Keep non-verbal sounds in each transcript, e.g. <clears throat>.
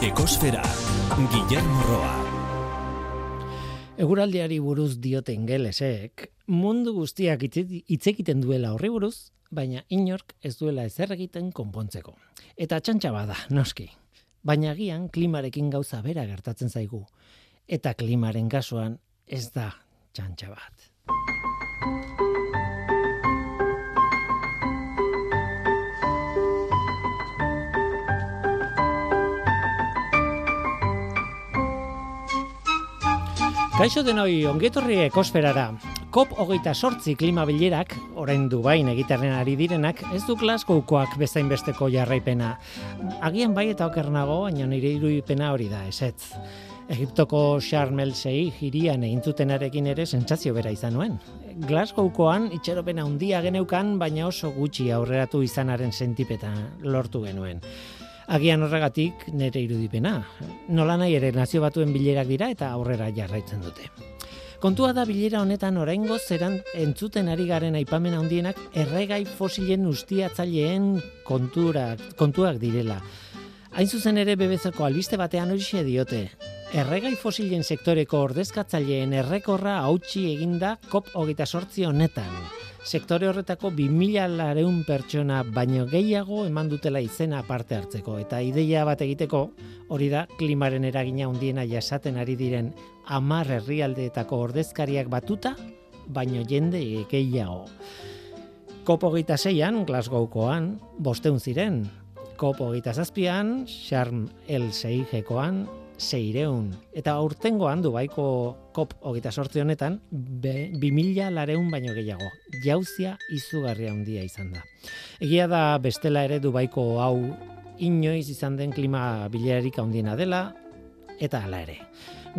Ekosfera, Guillermo Roa. Eguraldiari buruz dioten gelesek, mundu guztiak hitz egiten duela horri buruz, baina inork ez duela ezer egiten konpontzeko. Eta txantxa bada, noski. Baina agian klimarekin gauza bera gertatzen zaigu. Eta klimaren kasuan ez da txantxa bat. Kaixo denoi, ongetorri ekosferara. COP hogeita sortzi klima bilerak, orain Dubain egitaren ari direnak, ez du Glasgowkoak bezain besteko jarraipena. Agian bai eta oker nago, baina nire irudipena hori da, esetz. Egiptoko Sharm el hirian egintzutenarekin ere sentsazio bera izan nuen. Glasgowkoan itxeropena handia geneukan, baina oso gutxi aurreratu izanaren sentipeta lortu genuen. Agian horregatik nire irudipena. Nola nahi ere nazio batuen bilerak dira eta aurrera jarraitzen dute. Kontua da bilera honetan oraingo zeran entzuten ari garen aipamen handienak erregai fosilen ustiatzaileen konturak, kontuak direla. Hain zuzen ere bebezako albiste batean hori diote. Erregai fosilen sektoreko ordezkatzaileen errekorra hautsi eginda kop hogeita sortzi honetan sektore horretako 2000 lareun pertsona baino gehiago eman dutela izena parte hartzeko. Eta ideia bat egiteko hori da klimaren eragina handiena jasaten ari diren amar herrialdeetako ordezkariak batuta, baino jende gehiago. Kopo gita zeian, Glasgowkoan, bosteun ziren. Kopo gita zazpian, Sharm el Seijekoan, seireun. Eta aurtengoan du baiko kop hogeita sortzi honetan, bi mila lareun baino gehiago. Jauzia izugarria handia izan da. Egia da bestela ere du baiko hau inoiz izan den klima bilerik handiena dela, eta hala ere.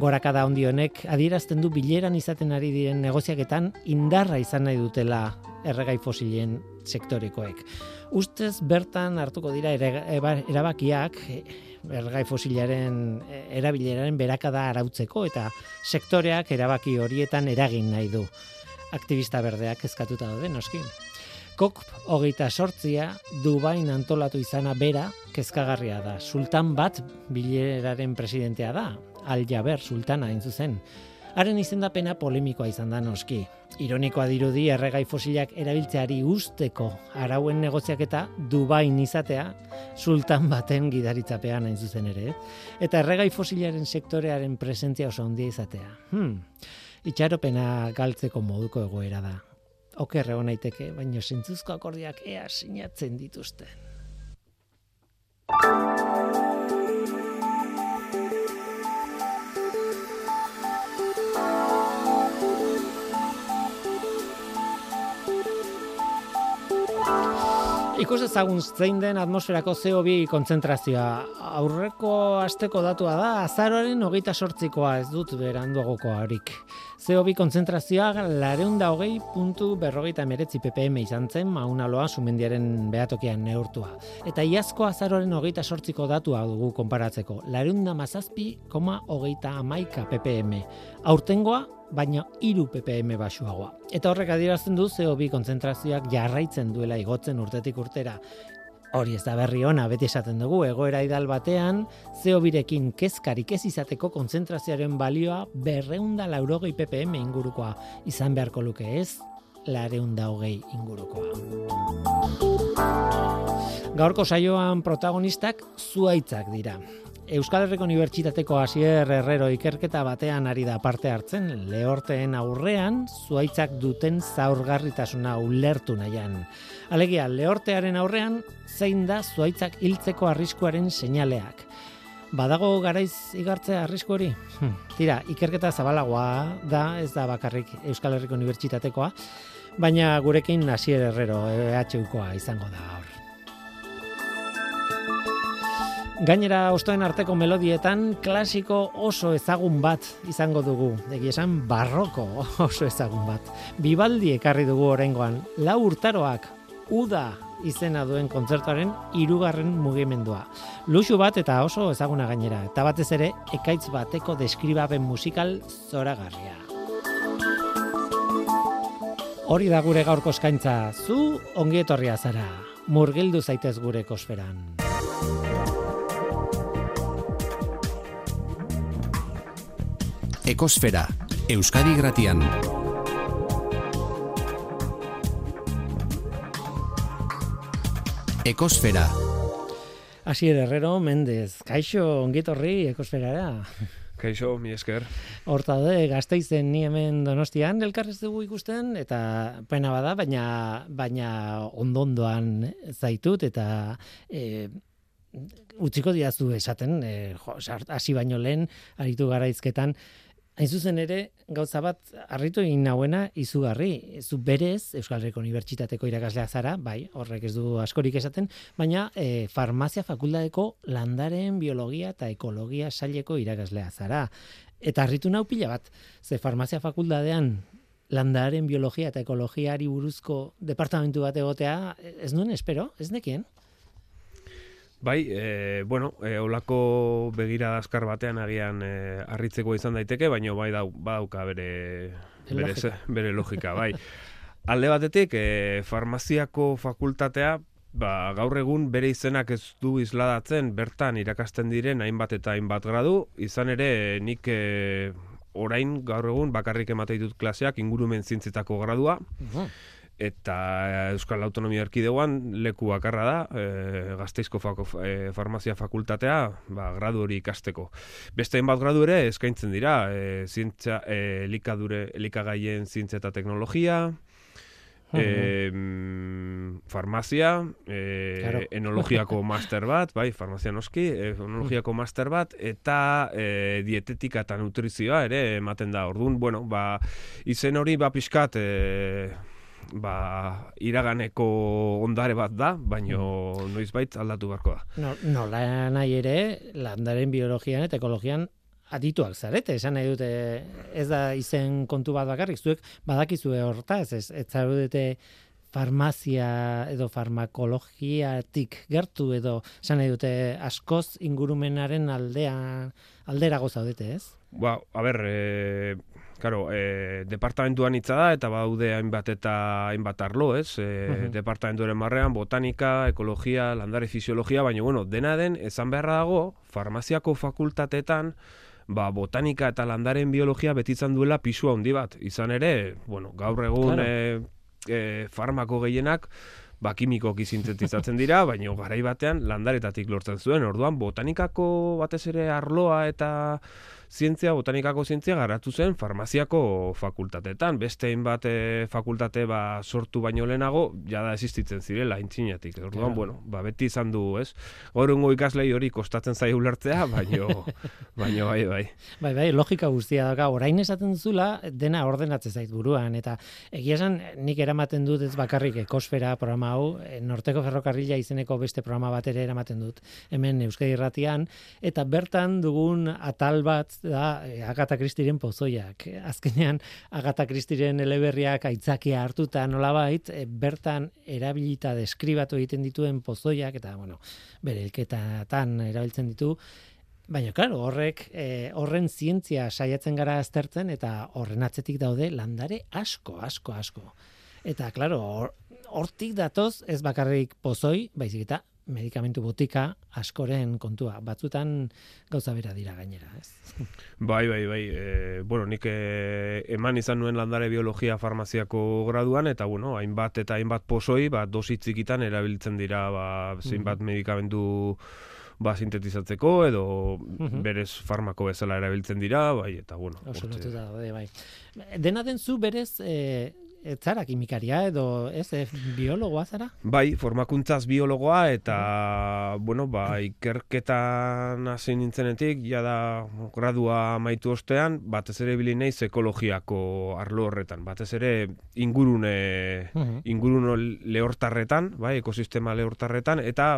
Gorakada handi honek adierazten du bileran izaten ari diren negoziaketan indarra izan nahi dutela erregai fosilen sektorekoek. Ustez bertan hartuko dira erabakiak ergai fosilaren e, erabileraren berakada arautzeko eta sektoreak erabaki horietan eragin nahi du. Aktivista berdeak eskatuta daude, noski. Kok hogeita sortzia Dubain antolatu izana bera kezkagarria da. Sultan bat bileraren presidentea da, Al Jaber Sultana hain zuzen. Haren izendapena polemikoa izan da noski. Ironikoa dirudi erregai fosilak erabiltzeari usteko arauen negoziak eta Dubain izatea sultan baten gidaritzapean hain zuzen ere. Eta erregai fosilaren sektorearen presentzia oso handia izatea. Hmm. Itxaropena galtzeko moduko egoera da. Okerre naiteke, baina zentzuzko akordiak ea sinatzen dituzten. Ikus ezagun zein den atmosferako CO2 kontzentrazioa. Aurreko asteko datua da, azaroaren hogeita sortzikoa ez dut beranduagoko harik. CO2 kontzentrazioa lareunda hogei puntu berrogeita meretzi ppm izan zen maunaloa sumendiaren behatokian neurtua. Eta iazko azaroaren hogeita sortziko datua dugu konparatzeko. Lareunda mazazpi, koma hogeita amaika ppm. Aurtengoa, baina iru ppm basuagoa. Eta horrek adierazten du CO2 kontzentrazioak jarraitzen duela igotzen urtetik urtera. Hori ez da berri ona, beti esaten dugu, egoera idal batean, CO2rekin kezkarik ez izateko kontzentrazioaren balioa berreunda laurogei ppm ingurukoa izan beharko luke ez, lareunda hogei ingurukoa. Gaurko saioan protagonistak zuaitzak dira. Euskal Herriko Unibertsitateko Asier Herrero ikerketa batean ari da parte hartzen, lehorteen aurrean, zuaitzak duten zaurgarritasuna ulertu nahian. Alegia, lehortearen aurrean, zein da zuaitzak hiltzeko arriskuaren seinaleak. Badago garaiz igartzea arrisku hori? Hm, tira, ikerketa zabalagoa da, ez da bakarrik Euskal Herriko Unibertsitatekoa, baina gurekin Asier Herrero EHUkoa izango da hor. Gainera ostoen arteko melodietan klasiko oso ezagun bat izango dugu. Egi esan barroko oso ezagun bat. Bibaldi ekarri dugu orengoan. Lau urtaroak Uda izena duen kontzertuaren hirugarren mugimendua. Luxu bat eta oso ezaguna gainera, eta batez ere ekaitz bateko deskribapen musikal zoragarria. Hori da gure gaurko eskaintza, zu ongi etorria zara. Murgildu zaitez gure kosferan. Ekosfera, Euskadi Gratian. Ekosfera. Asier Herrero, Mendez, kaixo, ongitorri, ekosferara. Kaixo, mi esker. Horta de, gazteizen ni hemen donostian, elkarrez dugu ikusten, eta pena bada, baina, baina ondondoan zaitut, eta e, utziko diazu esaten, e, jo, hasi baino lehen, aritu garaizketan, Hain zuzen ere, gauza bat, harritu egin nahuena, izugarri, zu berez, Euskal Herriko Unibertsitateko irakaslea zara, bai, horrek ez du askorik esaten, baina e, farmazia fakultateko landaren biologia eta ekologia saileko irakaslea zara. Eta harritu nau pila bat, ze farmazia fakultatean landaren biologia eta ekologiari buruzko departamentu bat egotea, ez nuen espero, ez nekien? Bai, e, bueno, e, olako begira askar batean agian e, arritzeko izan daiteke, baina bai dau, badauka bere, bere, logika. bere logika, bai. Alde batetik, e, farmaziako fakultatea, ba, gaur egun bere izenak ez du izladatzen, bertan irakasten diren hainbat eta hainbat gradu, izan ere nik e, orain gaur egun bakarrik ematei dut klaseak ingurumen zintzetako gradua, eta Euskal Autonomia Erkidegoan leku bakarra da, e, gazteizko fako, e, farmazia fakultatea, ba, gradu hori ikasteko. Beste bat gradu ere eskaintzen dira, e, zintza, e, elikadure, elikagaien zintza eta teknologia, e, farmazia, e, claro. <laughs> enologiako master bat, bai, farmazia noski, enologiako master bat, eta e, dietetika eta nutrizioa ere ematen da. Orduan, bueno, ba, izen hori, ba, pixkat, e, ba, iraganeko ondare bat da, baino mm. noizbait aldatu barko da. No, no nahi ere, landaren biologian eta ekologian adituak zarete, esan nahi dute ez da izen kontu bat bakarrik, zuek badakizue hortaz, ez, ez zarudete farmazia edo farmakologiatik gertu edo esan nahi dute askoz ingurumenaren aldea aldera gozaudete, ez? Ba, a ber, e, Claro, e, departamentuan hitza da eta baude hainbat eta hainbat arlo, ez? E, uh Departamentuaren marrean botanika, ekologia, landare fisiologia, baina bueno, dena den esan beharra dago farmaziako fakultatetan ba, botanika eta landaren biologia betitzen duela pisua handi bat. Izan ere, bueno, gaur egun claro. e, e, farmako gehienak ba, kimikok izintetizatzen dira, <laughs> baina garai batean landaretatik lortzen zuen. Orduan, botanikako batez ere arloa eta zientzia, botanikako zientzia garatu zen farmaziako fakultatetan. Beste hainbat eh, fakultate ba, sortu baino lehenago, jada existitzen zirela, intzinatik. Orduan, bueno, ba, beti izan du, ez? Gaurungo ikaslei hori kostatzen zai ulertzea, baino, <laughs> baino, bai, bai. Bai, bai, logika guztia daga, orain esaten zula, dena ordenatzen zait buruan, eta egia esan, nik eramaten dut ez bakarrik ekosfera programa hau, eh, Norteko Ferrokarrila izeneko beste programa bat ere eramaten dut, hemen Euskadi Irratian, eta bertan dugun atal bat da e, Agatha Christieren pozoiak. Azkenean Agatha Christieren eleberriak aitzakia hartuta nolabait e, bertan erabilita deskribatu egiten dituen pozoiak eta bueno, bere elketatan erabiltzen ditu. Baina, claro, horrek, e, horren zientzia saiatzen gara aztertzen eta horren atzetik daude landare asko, asko, asko. Eta, claro, hortik datoz ez bakarrik pozoi, baizik eta medikamentu botika askoren kontua. Batzutan gauza bera dira gainera, ez? Bai, bai, bai. E, bueno, nik e, eman izan nuen landare biologia farmaziako graduan, eta bueno, hainbat eta hainbat posoi, ba, dositzikitan erabiltzen dira, ba, zeinbat mm medikamentu ba, sintetizatzeko, edo mhm. berez farmako bezala erabiltzen dira, bai, eta bueno. Oso, bai, bai. Dena den zu berez, e, ez zara kimikaria edo ez, ez biologoa zara? Bai, formakuntzaz biologoa eta bueno, ba, ikerketan hasi nintzenetik, ja da gradua maitu ostean, batez ere bili naiz ekologiako arlo horretan, batez ere ingurune inguruno lehortarretan, bai, ekosistema lehortarretan eta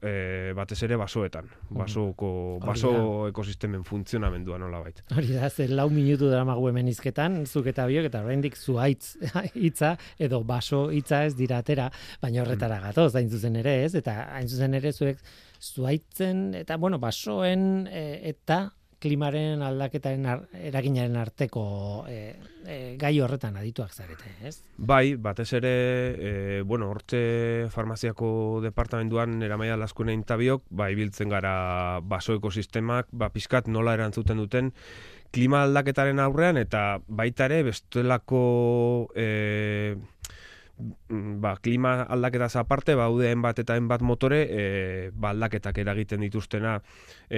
e, batez ere basoetan, basoko baso ekosistemen funtzionamendua nola bait. Hori da, ze lau minutu dara magu hemen izketan, zuk eta biok eta oraindik zuaitz hitza edo baso hitza ez dira atera, baina horretara mm. gatoz, hain zuzen ere ez, eta hain zuzen ere zuek zuaitzen, eta bueno, basoen e, eta klimaren aldaketaren ar, eraginaren arteko e, e, gai horretan adituak zarete, ez? Bai, batez ere, e, bueno, hortze farmaziako departamentuan eramaia laskunein tabiok, ba, ibiltzen gara baso ekosistemak, ba, pizkat nola erantzuten duten, klima aldaketaren aurrean, eta baita ere, bestelako... E, ba, klima aldaketaz aparte, ba, udeen bat eta bat motore, e, ba, aldaketak eragiten dituztena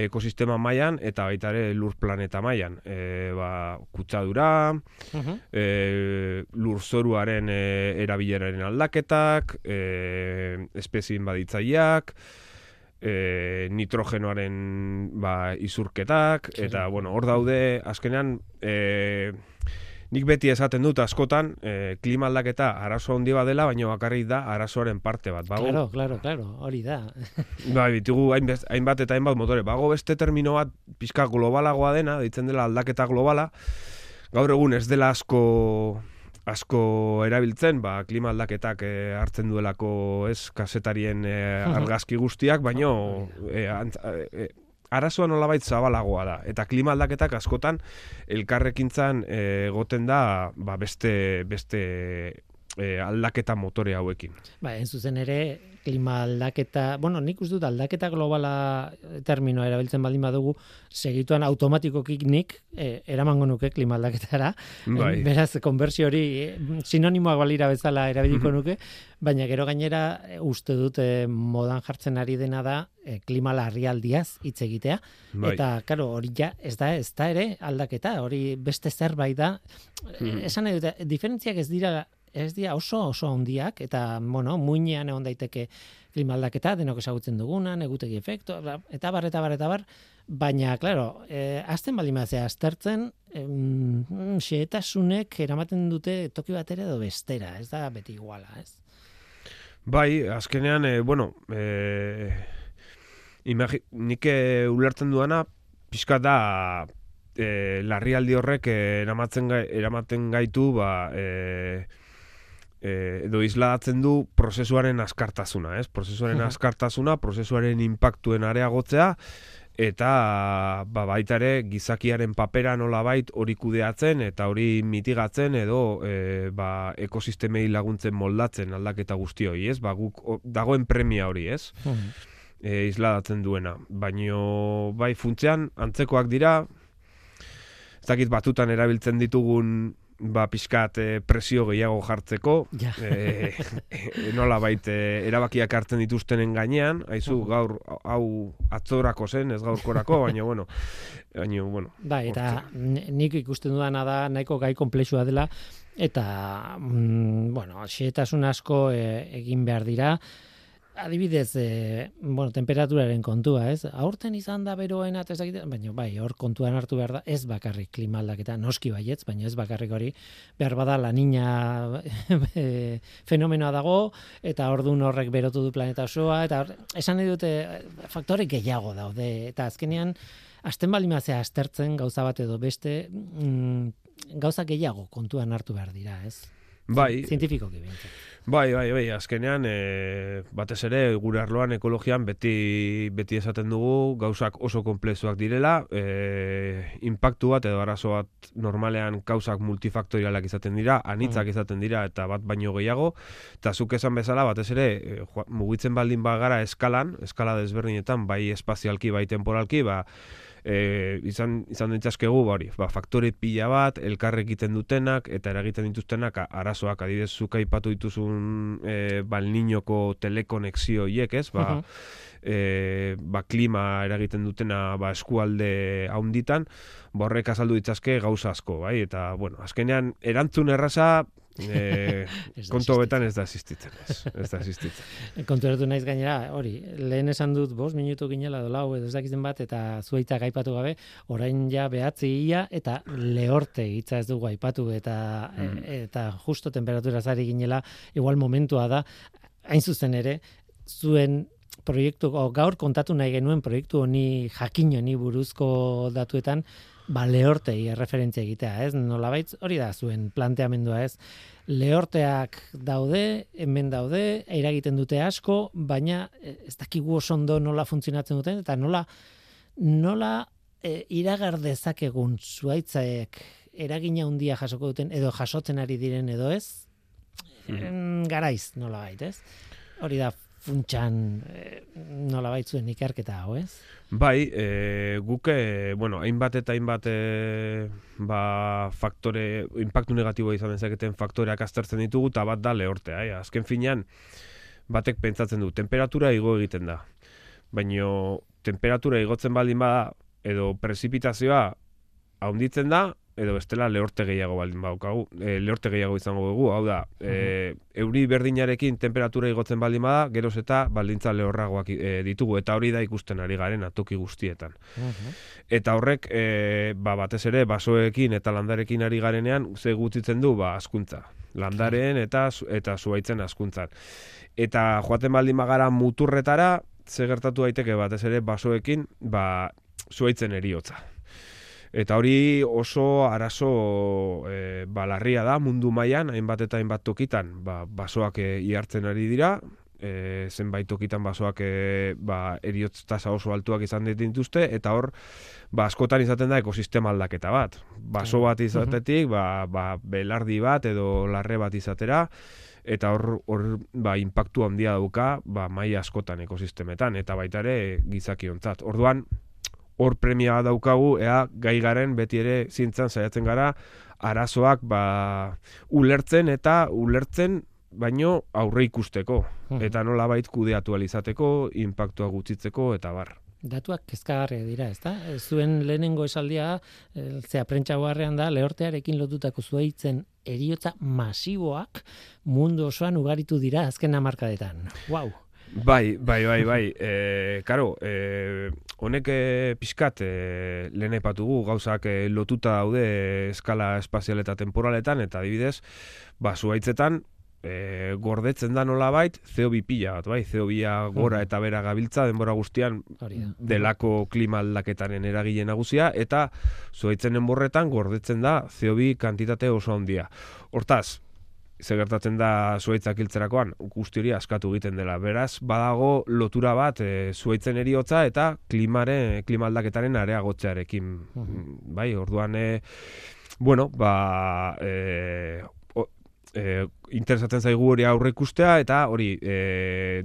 ekosistema mailan eta baita ere lur planeta mailan. E, ba, kutsadura, uh -huh. e, lur zoruaren e, erabileraren aldaketak, e, espezien baditzaileak, e, nitrogenoaren ba, izurketak, eta, bueno, hor daude, azkenean, e, Nik beti esaten dut askotan, e, klima aldaketa arazo handi bat dela, baina bakarrik da arazoaren parte bat. Bago, claro, claro, claro, hori da. <laughs> Ba, bitugu hainbat eta hainbat motore. Bago beste termino bat pizka globalagoa dena, ditzen dela aldaketa globala, gaur egun ez dela asko asko erabiltzen, ba, klima aldaketak e, hartzen duelako ez kasetarien e, <laughs> argazki guztiak, baino e, arazoa nolabait zabalagoa da. Eta klima aldaketak askotan elkarrekintzan eh, egoten da ba, beste, beste e, aldaketa motore hauekin. Ba, en zuzen ere, klima aldaketa, bueno, nik uste dut aldaketa globala terminoa erabiltzen baldin badugu, segituan automatikokik nik e, eramango nuke klima aldaketara. Bai. beraz, konbersio hori sinonimoak balira bezala erabiliko mhm. nuke, baina gero gainera uste dut modan jartzen ari dena da e, klima larrialdiaz hitz egitea. Bai. Eta, karo, hori ja, ez da, ez da ere aldaketa, hori beste zerbait da. Mm. Esan edo, diferentziak ez dira ez dira oso oso handiak eta bueno, muinean egon daiteke klima aldaketa denok ezagutzen duguna, negutegi efektu eta bar eta bar eta bar, baina claro, eh azten baldin bazea aztertzen, mm, xehetasunek eramaten dute toki batera edo bestera, ez da beti iguala, ez? Bai, azkenean, e, bueno, e, imagi, nik eh, ulertzen duana, pixka da e, larrialdi horrek eramatzen, eramaten gaitu, ba, e, e, edo isladatzen du prozesuaren askartasuna, ez? Prozesuaren askartasuna, prozesuaren inpaktuen areagotzea, eta ba, baita ere gizakiaren papera nola bait hori kudeatzen eta hori mitigatzen edo e, ba, ekosistemei laguntzen moldatzen aldaketa guzti hori, ez? Ba, guk, dagoen premia hori, ez? E, isladatzen duena. Baino bai funtzean antzekoak dira, ez dakit batutan erabiltzen ditugun ba pizkat e, presio gehiago jartzeko ja. e, nola bait erabakiak hartzen dituztenen gainean haizu gaur hau atzorako zen ez gaurkorako <laughs> baina bueno baina bueno bai eta nik ikusten dudana da nahiko gai komplexua dela eta mm, bueno xetasun asko e, egin behar dira adibidez, e, bueno, temperaturaren kontua, ez? Aurten izan da beroena, ez dakit, baina bai, hor kontuan hartu behar da, ez bakarrik klima aldaketa, noski baietz, baina ez bakarrik hori, behar bada la niña <laughs> e, fenomenoa dago, eta ordun horrek berotu du planeta osoa, eta esan nahi dute, faktore gehiago daude, eta azkenean, asten balimazea astertzen gauza bat edo beste, mm, gauza gehiago kontuan hartu behar dira, ez? Bai. Zientifikoki Bai, bai, bai, azkenean, e, batez ere, gure arloan ekologian beti, beti esaten dugu gauzak oso komplexuak direla, e, impactu bat edo arazo bat normalean gauzak multifaktorialak izaten dira, anitzak mm. izaten dira eta bat baino gehiago, eta zuk esan bezala, batez ere, e, mugitzen baldin bagara eskalan, eskala desberdinetan, bai espazialki, bai temporalki, ba, e, izan izan ditzakegu ba hori, ba faktore pila bat elkar egiten dutenak eta eragiten dituztenak arazoak adibidez zuk aipatu dituzun e, balniñoko telekonexio hiek, ez? Ba, e, ba klima eragiten dutena ba eskualde haunditan, borrek azaldu ditzazke gauza asko, bai? Eta bueno, azkenean erantzun erraza e, kontu betan ez da asistitzen, ez, ez da <laughs> asistitzen. Konturatu naiz gainera, hori, lehen esan dut, bos minutu ginela dola, hau edo dakizten bat, eta zuaita gaipatu gabe, orain ja behatzi ia, eta lehorte hitza ez dugu aipatu, eta, mm. eta justo temperatura zari ginela, igual momentua da, hain zuzen ere, zuen proiektu, o, gaur kontatu nahi genuen proiektu honi jakin honi buruzko datuetan, ba, lehortei referentzia egitea, ez? Nolabait hori da zuen planteamendua, ez? Lehorteak daude, hemen daude, eragiten dute asko, baina eh, ez dakigu oso ondo nola funtzionatzen duten eta nola nola e, iragar dezakegun zuaitzaek eragina handia jasoko duten edo jasotzen ari diren edo ez? Mm. Garaiz, nola bait, ez? Hori da funtsan e, nola baitzuen ikerketa hau, ez? Bai, e, guke, bueno, hainbat eta hainbat e, ba, faktore, impactu negatiboa izan dezaketen faktoreak aztertzen ditugu, eta bat da lehortea, eh? azken finean, batek pentsatzen du, temperatura igo egiten da. Baina temperatura igotzen baldin bada, edo prezipitazioa haunditzen da, edo bestela lehorte gehiago baldin badaukagu, e, lehorte gehiago izango dugu, hau da, e, euri berdinarekin temperatura igotzen baldin bada, geroz eta baldintza lehorragoak e, ditugu, eta hori da ikusten ari garen atoki guztietan. Eta horrek, e, ba, batez ere, basoekin eta landarekin ari garenean, ze gutzitzen du, ba, askuntza. Landaren eta eta zuaitzen askuntzan. Eta joaten baldin bagara muturretara, ze gertatu daiteke batez ere basoekin, ba, zuaitzen eriotza. Eta hori oso arazo e, balarria da mundu mailan hainbat eta hainbat tokitan, ba, basoak e, ihartzen ari dira, e, zenbait tokitan basoak e, ba, eriotz oso altuak izan dituzte, eta hor, ba, askotan izaten da ekosistema aldaketa bat. Baso bat izatetik, ba, ba, belardi bat edo larre bat izatera, eta hor, hor ba, impactu handia dauka ba, mai askotan ekosistemetan, eta baita ere gizakiontzat. Orduan, hor premia daukagu, ea gai garen beti ere zintzan saiatzen gara, arazoak ba, ulertzen eta ulertzen baino aurre ikusteko. Eta nola bait kudeatu alizateko, impactua gutzitzeko eta bar. Datuak kezkagarria dira, ezta? Zuen lehenengo esaldia, zea prentsa da, lehortearekin lotutako zuaitzen eriotza masiboak mundu osoan ugaritu dira azken amarkadetan. Wow! Bai, bai, bai, bai. E, karo, e, honek e, pixkat e, lehen epatugu gauzak e, lotuta daude eskala espazial eta temporaletan, eta adibidez, ba, zuaitzetan, e, gordetzen da nola bait, CO2 pila bat, bai, CO2 gora eta bera gabiltza, denbora guztian delako klima aldaketaren eragile nagusia, eta zuaitzen enborretan gordetzen da CO2 kantitate oso handia. Hortaz, ze gertatzen da zuaitzak hiltzerakoan, guzti hori askatu egiten dela. Beraz, badago lotura bat e, zuaitzen eriotza eta klimaren, klima aldaketaren areagotzearekin. Bai, orduan, e, bueno, ba, e, o, e, interesatzen zaigu hori aurre ikustea eta hori, e,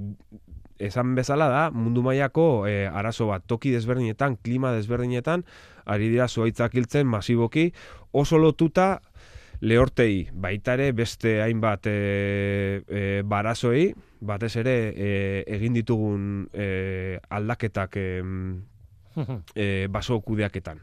esan bezala da, mundu mailako e, arazo bat, toki desberdinetan, klima desberdinetan, ari dira zuaitzak hiltzen masiboki, oso lotuta, lehortei baitare beste hainbat e, e, barazoei, batez ere e, egin ditugun e, aldaketak e, <laughs> e, baso kudeaketan.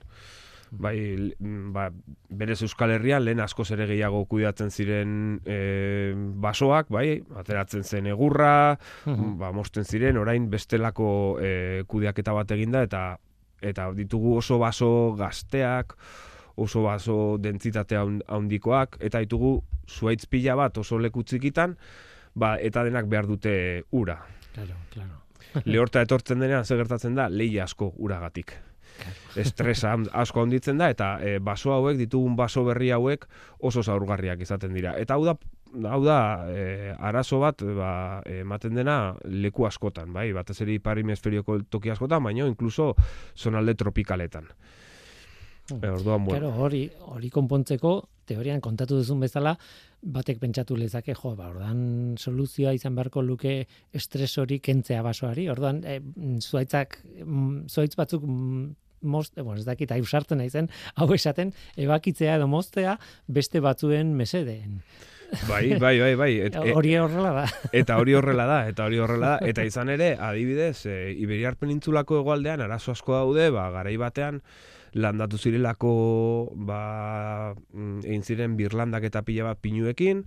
Bai, ba, berez Euskal Herrian lehen asko ere gehiago kudeatzen ziren e, basoak, bai, ateratzen zen egurra, ba, mosten ziren, orain bestelako e, kudeaketa bat eginda eta eta ditugu oso baso gazteak, oso baso dentzitate handikoak eta ditugu zuaitz pila bat oso leku txikitan, ba, eta denak behar dute ura. Claro, claro. <laughs> Lehorta etortzen denean ze gertatzen da lehi asko uragatik. Estresa asko handitzen da eta e, baso hauek ditugun baso berri hauek oso zaurgarriak izaten dira. Eta hau da hau da e, arazo bat ba, ematen dena leku askotan, bai, batez ere ipar hemisferioko toki askotan, baina inkluso zonalde tropikaletan. E, orduan, bueno. Claro, hori, hori konpontzeko, teorian kontatu duzun bezala, batek pentsatu lezake, jo, ba, ordan soluzioa izan beharko luke estres hori kentzea basoari, orduan, e, zuaitzak, mm, zuaitz batzuk mm, most, e, bueno, ez dakit, hau sartzen naizen, hau esaten, ebakitzea edo moztea beste batzuen mesedeen. Bai, bai, bai, bai. Et, <laughs> hori horrela da. <laughs> Eta hori horrela da, eta hori horrela da. Eta izan ere, adibidez, e, Iberiar Penintzulako egoaldean, arazo asko daude, ba, garai batean, landatu zirelako ba, mm, egin ziren birlandak eta pila bat pinuekin,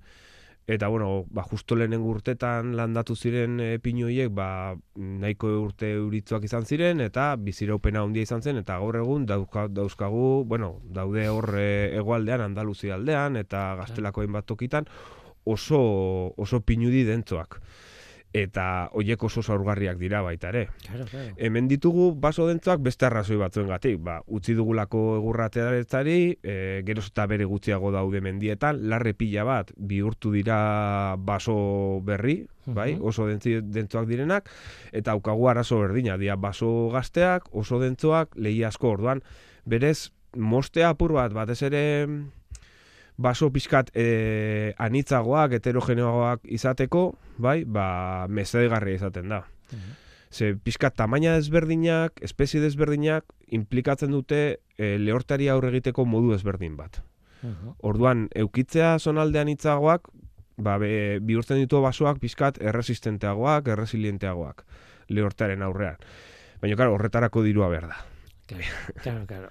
eta bueno, ba, justo lehenen urtetan landatu ziren e, pinuiek ba, nahiko urte uritzuak izan ziren, eta biziraupena handia izan zen, eta gaur egun dauzka, dauzkagu, bueno, daude hor e, egoaldean, Andaluzi aldean, eta gaztelako hainbat tokitan, oso, oso pinudi dentzoak. Eta hoiek oso zaurgarriak dira baita ere. Claro, claro. Hemen ditugu baso dentzoak beste arrazoi batzuengatik, ba, utzi dugulako egurratearetzari, e, geroz eta bere gutxiago daude mendietan, larre pila bat bihurtu dira baso berri, bai, oso dentzi, dentzoak direnak, eta aukagu arazo berdina, dira baso gazteak, oso dentzoak, lehi asko orduan, berez, mostea apur bat, batez ere baso pixkat e, anitzagoak, heterogeneoagoak izateko, bai, ba, mesedegarria izaten da. Mhm. Ze pixkat tamaina desberdinak, espezie desberdinak, implikatzen dute e, lehortari aurre egiteko modu desberdin bat. Mhm. Orduan, eukitzea zonaldean hitzagoak, ba, be, bihurtzen ditu basoak pixkat erresistenteagoak, erresilienteagoak lehortaren aurrean. Baina, claro, horretarako dirua behar da. <laughs> Claro, claro.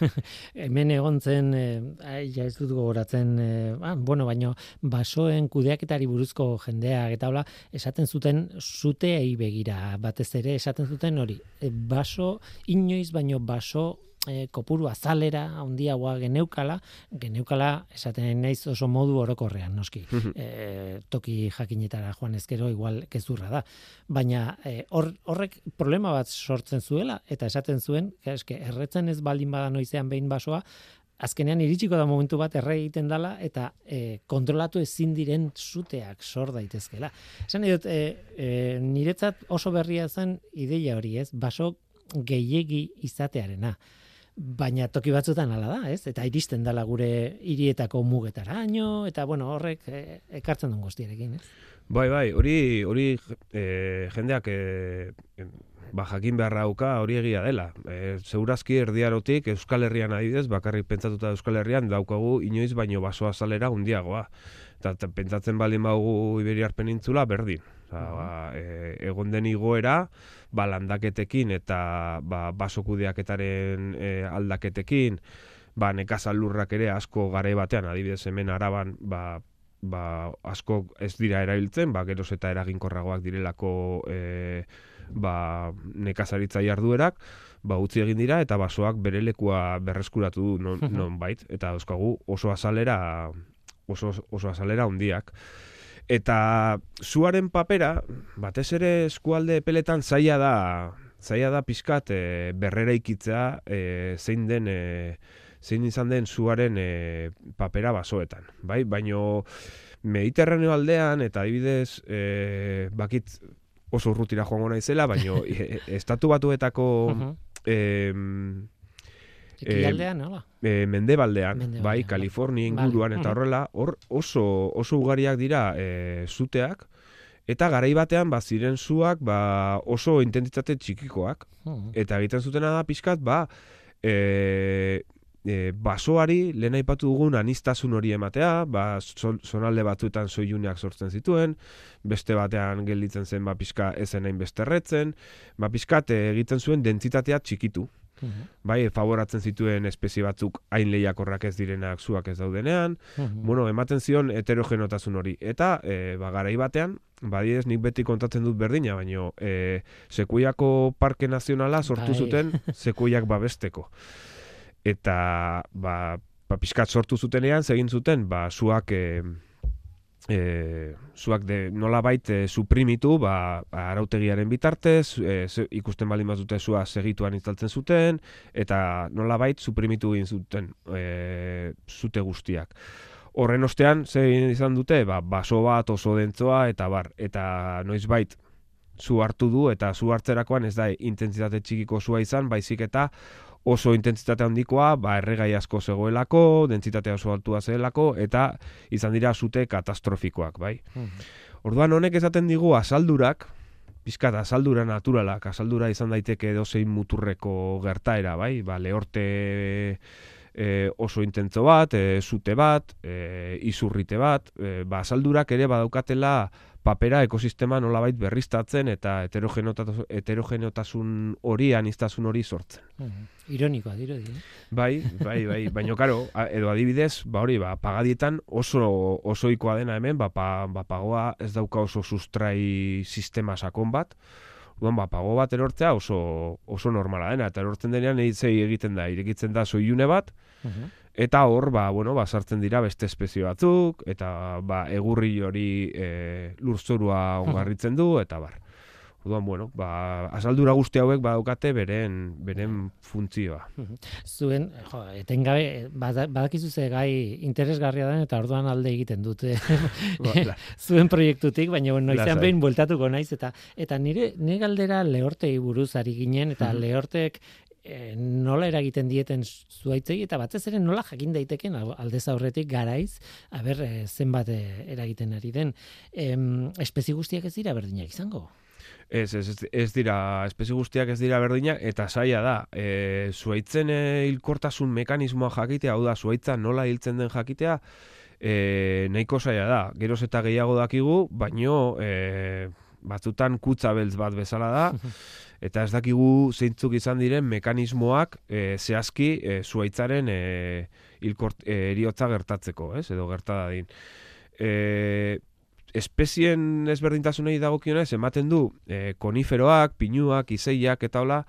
<laughs> Hemen egon zen, eh, ja ez dut gogoratzen, eh, ah, bueno, baino, basoen kudeaketari buruzko jendeak eta hola, esaten zuten zuteei begira, batez ere esaten zuten hori, eh, baso, inoiz baino baso eh, kopuru azalera handiagoa geneukala, geneukala esaten naiz oso modu orokorrean, noski. e, toki jakinetara joan ezkero igual kezurra da. Baina eh, hor, horrek problema bat sortzen zuela eta esaten zuen, eske erretzen ez baldin bada noizean behin basoa, azkenean iritsiko da momentu bat erre egiten dala eta e, kontrolatu ezin diren zuteak sor daitezkela. Esan dut, e, e, niretzat oso berria zen ideia hori, ez? Baso gehiegi izatearena. Baina toki batzutan hala da, ez? Eta iristen dala gure hirietako mugetaraino eta bueno, horrek e, ekartzen duen guztiarekin, ez? Bai, bai, hori hori e, jendeak e, ba, jakin beharra dauka hori egia dela. E, zeurazki erdiarotik Euskal Herrian adibidez, bakarrik pentsatuta Euskal Herrian daukagu inoiz baino basoa zalera hundiagoa. Eta pentsatzen baldin badugu Iberiar penintzula berdin. Osa, ba, e, egon den igoera, ba, landaketekin eta ba, basokudeaketaren e, aldaketekin, ba, nekazal lurrak ere asko gare batean, adibidez hemen araban, ba, ba, asko ez dira erabiltzen, ba, geroz eta eraginkorragoak direlako e, ba, nekazaritza jarduerak, ba, utzi egin dira eta basoak bere lekua berreskuratu du non, non bait, eta euskagu oso azalera oso, oso azalera hundiak. Eta zuaren papera, batez ere eskualde peletan zaila da, zaila da pizkat e, berrera ikitzea e, zein den e, zein izan den zuaren e, papera basoetan, bai? Baino Mediterraneo aldean eta adibidez e, bakit oso urrutira joango naizela, baino <laughs> e, estatu batuetako Mhm. em, Ekialdean, hola. e, mendebaldean, Mendebaldean, bai, bai. Kalifornia Vale. inguruan eta Mhm. horrela, hor oso, oso ugariak dira e, zuteak, eta garai batean ba, ziren zuak ba, oso intentsitate txikikoak, Mhm. eta egiten zutena da pixkat, ba, e, e, basoari, lehen aipatu dugun anistasun hori ematea, ba, zon- zonalde batzuetan soiluneak sortzen zituen, beste batean gelditzen zen ba, pixka ezen hain besterretzen, ba, pixkat e, egiten zuen dentsitatea txikitu, Mhm. bai, favoratzen zituen espezie batzuk hain lehiakorrak ez direnak zuak ez daudenean, Mhm. bueno, ematen zion heterogenotasun hori. Eta, e, ba, garai batean, badiez nik beti kontatzen dut berdina, baino, e, Sekuiako Parke Nazionala sortu Bai. zuten <laughs> Sekuiak babesteko. Eta, ba, ba pixkat sortu zutenean, zegin zuten, ba, zuak, e, e, zuak de nola bait e, suprimitu, ba, ba, arautegiaren bitartez, e, ze- ikusten baldin bazute zua segituan itzaltzen zuten, eta nola bait suprimitu egin zuten e, zute guztiak. Horren ostean, zein izan dute, ba, baso bat oso dentzoa, eta bar, eta noizbait zu hartu du, eta zu hartzerakoan ez da intentsitate txikiko zua izan, baizik eta oso intentsitate handikoa, ba, erregai asko zegoelako, dentsitatea oso altua zelako, eta izan dira zute katastrofikoak, bai. Mhm. Orduan honek esaten digu asaldurak, pizkat asaldura naturalak, asaldura izan daiteke edozein muturreko gertaera, bai? Ba, lehorte e, oso intentzo bat, e, zute bat, e, izurrite bat, e, ba, asaldurak ere badaukatela papera ekosistema nolabait berriztatzen eta heterogenotasun, heterogenotasun hori, aniztasun hori sortzen. Mhm. Ironikoa dirudi, eh? Bai, bai, bai, <laughs> baino karo, edo adibidez, ba hori, ba, pagadietan oso osoikoa dena hemen, ba, pa, ba, pagoa ez dauka oso sustrai sistema sakon bat, Orduan, ba, pago bat erortzea oso, oso normala dena, eta erortzen denean eitzei egiten da, irekitzen da soilune bat, Mhm. Eta hor, ba, bueno, ba, sartzen dira beste espezio batzuk, eta ba, egurri hori e, lurzorua ongarritzen du, eta bar. Orduan, bueno, ba, azaldura guzti hauek badaukate beren, beren funtzioa. Zuen, jo, etengabe, badakizu ze gai interesgarria den, eta orduan alde egiten dute. <laughs> <laughs> Zuen proiektutik, baina bueno, noizean behin bueltatuko naiz, eta eta nire, nire galdera lehortei buruz ari ginen, eta lehortek e, nola eragiten dieten zuaitzei eta batez ere nola jakin daiteken aldez aurretik garaiz aber e, zenbat e, eragiten ari den. Em, espezi guztiak ez dira berdinak izango? Ez, ez, ez dira, espezi guztiak ez dira berdina, eta saia da, e, zuaitzen e, hilkortasun mekanismoa jakitea, hau da, zuaitza nola hiltzen den jakitea, e, nahiko saia da, geroz eta gehiago dakigu, baino e, batzutan kutza beltz bat bezala da, <laughs> eta ez dakigu zeintzuk izan diren mekanismoak e, zehazki e, zuaitzaren e, ilkort, e, eriotza gertatzeko, ez, edo gertadadin. E, espezien ezberdintasunei dagokionez ematen du e, koniferoak, pinuak, izeiak eta hola,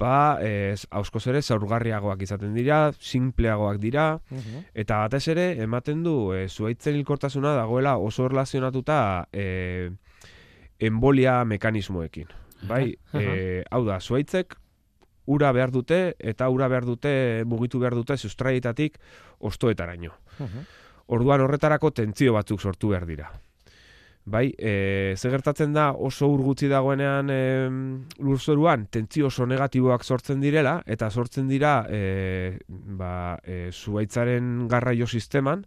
ba, ez, auskoz ere zaurgarriagoak izaten dira, simpleagoak dira, eta batez ere ematen du e, zuaitzen hilkortasuna dagoela oso erlazionatuta e, embolia mekanismoekin. Bai, <laughs> e, hau da, zuaitzek ura behar dute eta ura behar dute mugitu behar dute sustraietatik ostoetaraino. Orduan horretarako tentzio batzuk sortu behar dira. Bai, e, ze gertatzen da oso urgutzi dagoenean e, lurzoruan tentzio oso negatiboak sortzen direla eta sortzen dira e, ba, e, zuaitzaren garraio sisteman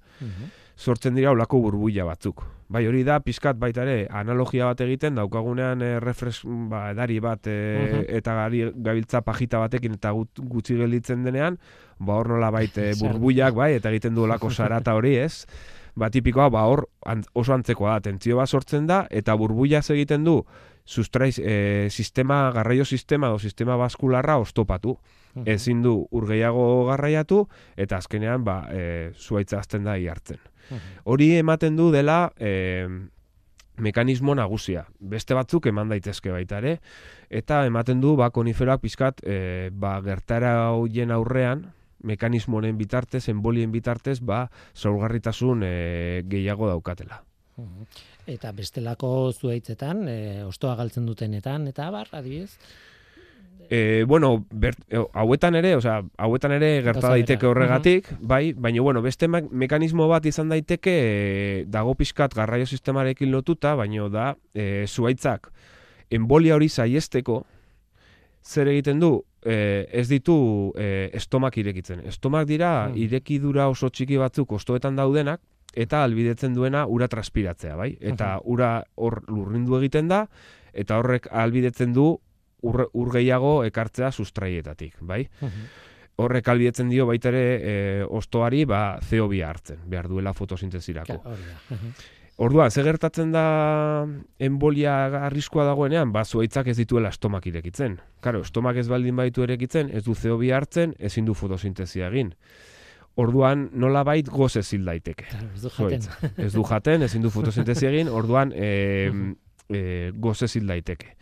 sortzen dira olako burbuila batzuk. Bai, hori da, pizkat baita ere, analogia bat egiten, daukagunean e, refres, ba, edari bat e, eta gari gabiltza pajita batekin eta gutxi gelditzen denean, ba, hor nola baita burbuilak, bai, eta egiten du olako sarata hori, ez? Ba, tipikoa, ba, hor oso antzekoa da, tentzio bat sortzen da, eta burbuia egiten du, sustraiz, e, sistema, garraio sistema o sistema baskularra ostopatu. Ezin du urgeiago garraiatu, eta azkenean, ba, e, zuaitza azten da hartzen. Hori ematen du dela, e, mekanismo nagusia. Beste batzuk eman daitezke baita ere, eta ematen du, ba, koniferoak pizkat, e, ba, gertara hoien aurrean, mekanismo honen bitartez, enbolien bitartez, ba, zaurgarritasun e, gehiago daukatela. Eta bestelako zuaitzetan, e, ostoa galtzen dutenetan, eta bar, adibidez? E, bueno, ber, e, hauetan ere, osea, hauetan ere gerta daiteke horregatik, bai, baina bueno, beste me mekanismo bat izan daiteke e, dago pixkat garraio sistemarekin lotuta, baina da e, zuaitzak enbolia hori saiesteko zer egiten du, e, ez ditu e, estomak irekitzen. Estomak dira hmm. irekidura oso txiki batzuk ostoetan daudenak, eta albidetzen duena ura transpiratzea, bai? Eta ura hor lurrindu egiten da, eta horrek albidetzen du ur, ur gehiago ekartzea sustraietatik, bai? Horrek albidetzen dio baita ere e, ostoari ba, CO2 hartzen, behar duela fotosintezirako. Orduan, ze gertatzen da embolia arriskoa dagoenean, ba, zuaitzak ez dituela estomak irekitzen. Karo, estomak ez baldin baitu erekitzen, ez du CO2 hartzen, ezin du fotosintezia egin. Orduan, nola bait goz ez daiteke. ez du jaten. Ez du jaten, ezin du <laughs> fotosintezia egin, orduan e, e, goz ez daiteke.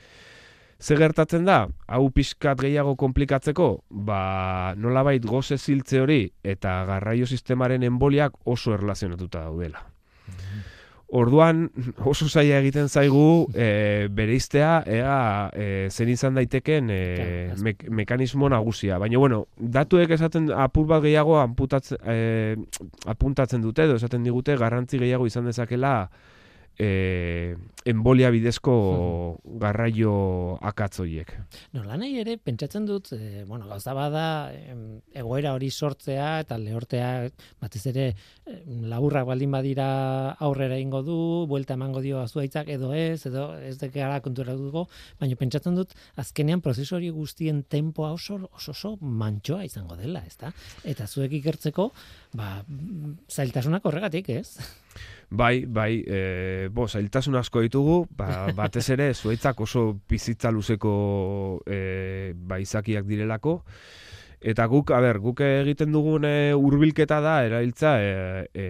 Ze gertatzen da, hau pixkat gehiago komplikatzeko, ba, nola bait goz ez hori eta garraio sistemaren emboliak oso erlazionatuta daudela. Orduan oso zaila egiten zaigu e, bereiztea ea e, zer izan daiteken e, mekanismo nagusia. Baina, bueno, datuek esaten apur bat gehiago e, apuntatzen dute, edo esaten digute garrantzi gehiago izan dezakela e, embolia bidezko hmm. garraio akatzoiek. No, lan ere, pentsatzen dut, e, bueno, gauza bada, egoera hori sortzea eta lehortea, batez ere, laburrak baldin badira aurrera ingo du, buelta emango dio azuaitzak edo ez, edo ez dekara kontura dugu, baina pentsatzen dut, azkenean prozesori guztien tempoa oso, oso, oso mantxoa izango dela, ezta? Eta zuek ikertzeko, ba, zailtasunak horregatik, ez? Bai, bai, e, bo, zailtasun asko ditugu, ba, <laughs> batez ere, zuaitzak oso bizitza luzeko e, ba, izakiak direlako, eta guk, a ber, guk egiten dugun e, hurbilketa da, erailtza, e, e,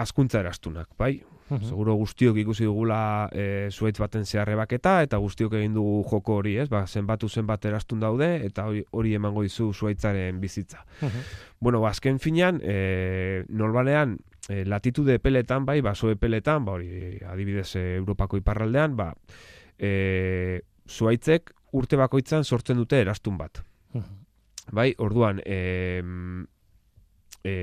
askuntza erastunak, bai? Mhm. Seguro guztiok ikusi dugula e, zuaitz baten zeharrebaketa eta guztiok egin dugu joko hori, ez? Ba, zenbatu zenbat erastun daude eta hori, hori emango dizu zuaitzaren bizitza. Bueno, ba, azken finean, e, normalean, e, latitude peletan, bai, baso peletan, ba, hori adibidez e, Europako iparraldean, ba, e, zuaitzek urte bakoitzan sortzen dute erastun bat. Bai, orduan, e, e,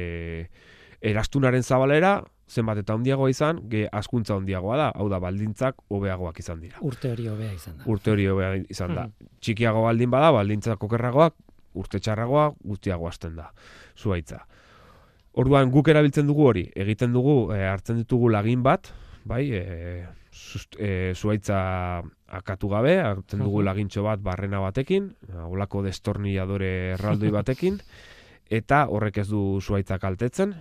erastunaren zabalera, zenbat eta handiagoa izan, ge askuntza handiagoa da, hau da, baldintzak hobeagoak izan dira. Urte hori hobea izan da. Urte hori hobea izan da. Txikiago baldin bada, baldintzak okerragoak, urte txarragoa, guztiago hasten da, zuaitza. Orduan guk erabiltzen dugu hori, egiten dugu, e, hartzen ditugu lagin bat, bai, e, sust, e, zuaitza akatu gabe, hartzen dugu lagintxo bat barrena batekin, olako destornilladore erraldoi <laughs> batekin, eta horrek ez du zuaitza kaltetzen,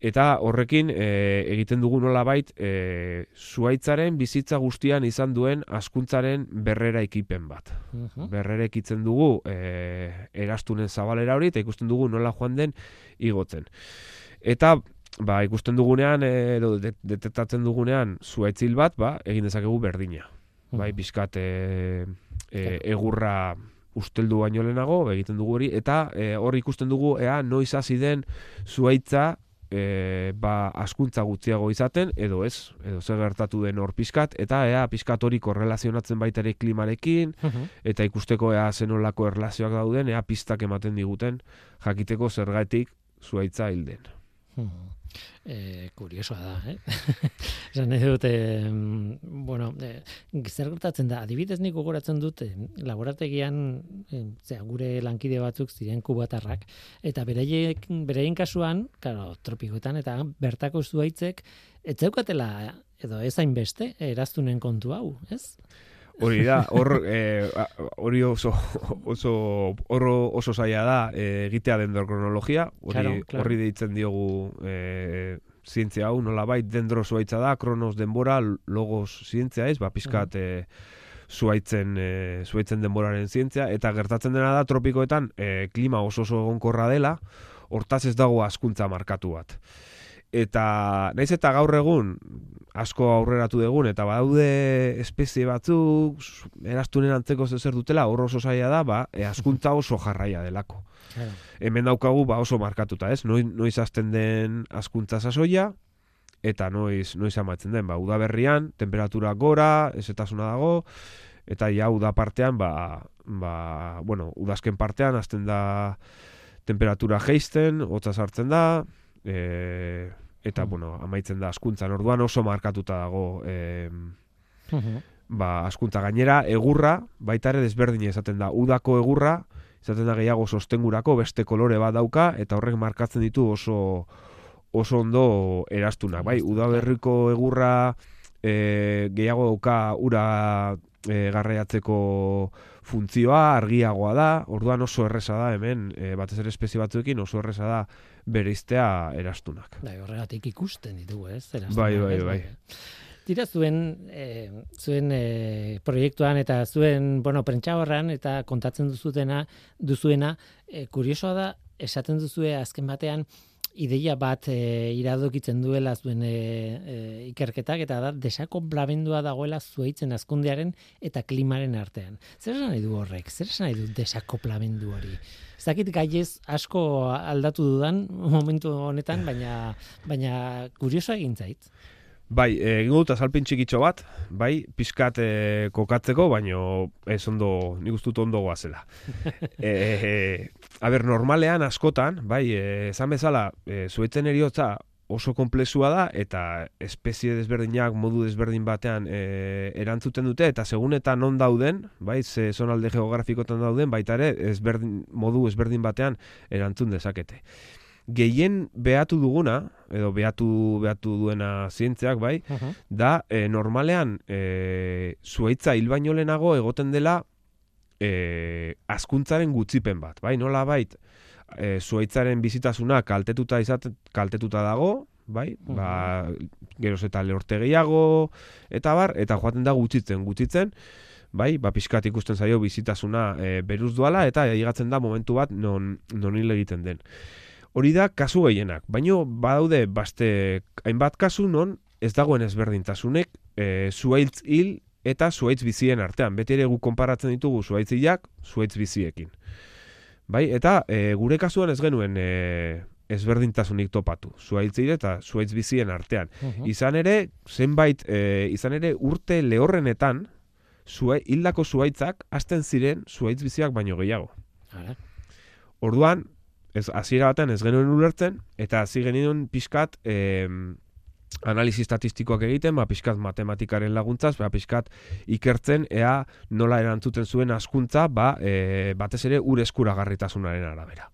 eta horrekin e, egiten dugu nolabait e, zuaitzaren bizitza guztian izan duen askuntzaren berrera ekipen bat. Mhm. Berrera ekitzen dugu e, erastunen zabalera hori, eta ikusten dugu nola joan den igotzen. Eta ba, ikusten dugunean, edo de- detektatzen dugunean zuaitzil bat, ba, egin dezakegu berdina. Bai, Mhm. pizkat e, e, egurra usteldu baino lehenago, egiten dugu hori, eta e, hor ikusten dugu, ea, noiz hasi den zuaitza e, ba, askuntza gutxiago izaten, edo ez, edo zer gertatu den hor pizkat, eta ea, pizkat hori korrelazionatzen baita ere klimarekin, Mhm. eta ikusteko ea zenolako erlazioak dauden, ea pistak ematen diguten, jakiteko zergatik zuaitza hilden. Mhm. E, kuriosoa da, eh? <laughs> Esan nahi dut, eh, bueno, eh, zer gertatzen da, adibidez nik gogoratzen dut, eh, laborategian, eh, zera, gure lankide batzuk ziren kubatarrak, eta bereiek, bereien kasuan, claro, tropikoetan, eta bertako zuaitzek, ez zeukatela, edo ez hainbeste, eraztunen kontu hau, ez? Hori da, hor eh, hori oso oso horro oso zaila da eh, egitea dendrokronologia, hori Claro, claro. horri deitzen diogu eh, zientzia hau, nolabait dendro zuaitza da, kronos denbora, logos zientzia ez, ba pizkat eh, zuaitzen eh, zuaitzen denboraren zientzia eta gertatzen dena da tropikoetan eh, klima oso oso egonkorra dela, hortaz ez dago askuntza markatu bat. Eta naiz eta gaur egun asko aurreratu dugun eta badaude espezie batzuk erastunen antzeko zer dutela hor oso zaila da ba e, askuntza oso jarraia delako. Claro. Hemen daukagu ba oso markatuta, ez? Noiz noiz hasten den askuntza sasoia eta noiz noiz amatzen den ba udaberrian temperatura gora, ezetasuna dago eta ja uda partean ba ba bueno, udazken partean hasten da temperatura jeisten, hotza sartzen da, e, eta, Mm. bueno, amaitzen da askuntzan. Orduan oso markatuta dago e, Mhm. ba, askuntza gainera, egurra, baita ere desberdin esaten da. Udako egurra, izaten da gehiago sostengurako, beste kolore bat dauka, eta horrek markatzen ditu oso oso ondo erastunak. Bai, Erastunak, udaberriko egurra e, gehiago dauka ura e, garraiatzeko funtzioa, argiagoa da, orduan oso erresa da hemen, e, batez ere espezie batzuekin oso erresa da bereiztea erastunak. Bai, horregatik ikusten ditugu, ez? Bai, Eraztunak, bai, ez? bai. Tira zuen, eh, zuen eh, proiektuan eta zuen, bueno, prentxaborran eta kontatzen duzutena, duzuena, eh, kuriosoa da, esaten duzue azken batean, ideia bat e, iradokitzen duela zuen e, e, ikerketak eta da desakonplamendua dagoela zuaitzen azkundearen eta klimaren artean. Zer esan nahi du horrek? Zer esan nahi du desakoplamendu hori? Ez dakit gaiez asko aldatu dudan momentu honetan, baina baina kuriosoa egin zait. Bai, eh, egingo dut azalpin txikitxo bat, bai, pizkat e, kokatzeko, baino ez ondo, nik ustut ondo goazela. e, <laughs> e, a ber, normalean askotan, bai, esan bezala, e, zuetzen eriotza oso komplexua da, eta espezie desberdinak modu desberdin batean e, erantzuten dute, eta segun eta non dauden, bai, ze zonalde geografikotan dauden, baita ere, ezberdin, modu ezberdin batean erantzun dezakete gehien behatu duguna, edo behatu, behatu duena zientziak, bai, da, e, normalean, e, zuaitza hil baino lehenago egoten dela e, askuntzaren gutzipen bat, bai, nola bait, e, zuaitzaren bizitasuna kaltetuta izaten, kaltetuta dago, bai, ba, geroz eta lehorte gehiago, eta bar, eta joaten da gutxitzen, gutxitzen, bai, ba, pixkat ikusten zaio bizitasuna e, beruz duala, eta higatzen da momentu bat non, non hil egiten den. Hori da kasu gehienak, baino badaude baste hainbat kasu non ez dagoen ezberdintasunek e, zuaitz hil eta zuaitz bizien artean. Beti ere gu konparatzen ditugu zuaitz hilak zuaitz biziekin. Bai, eta e, gure kasuan ez genuen e, ezberdintasunik topatu. Zuaitz hil eta zuaitz bizien artean. Izan ere, zenbait, e, izan ere urte lehorrenetan, zue, hildako zuaitzak hasten ziren zuaitz biziak baino gehiago. Ara. Orduan, ez hasiera batean ez genuen ulertzen eta hasi genuen pixkat eh, analizi statistikoak egiten, ba pixkat matematikaren laguntzaz, ba pixkat ikertzen ea nola erantzuten zuen askuntza, ba e, batez ere ur eskuragarritasunaren arabera.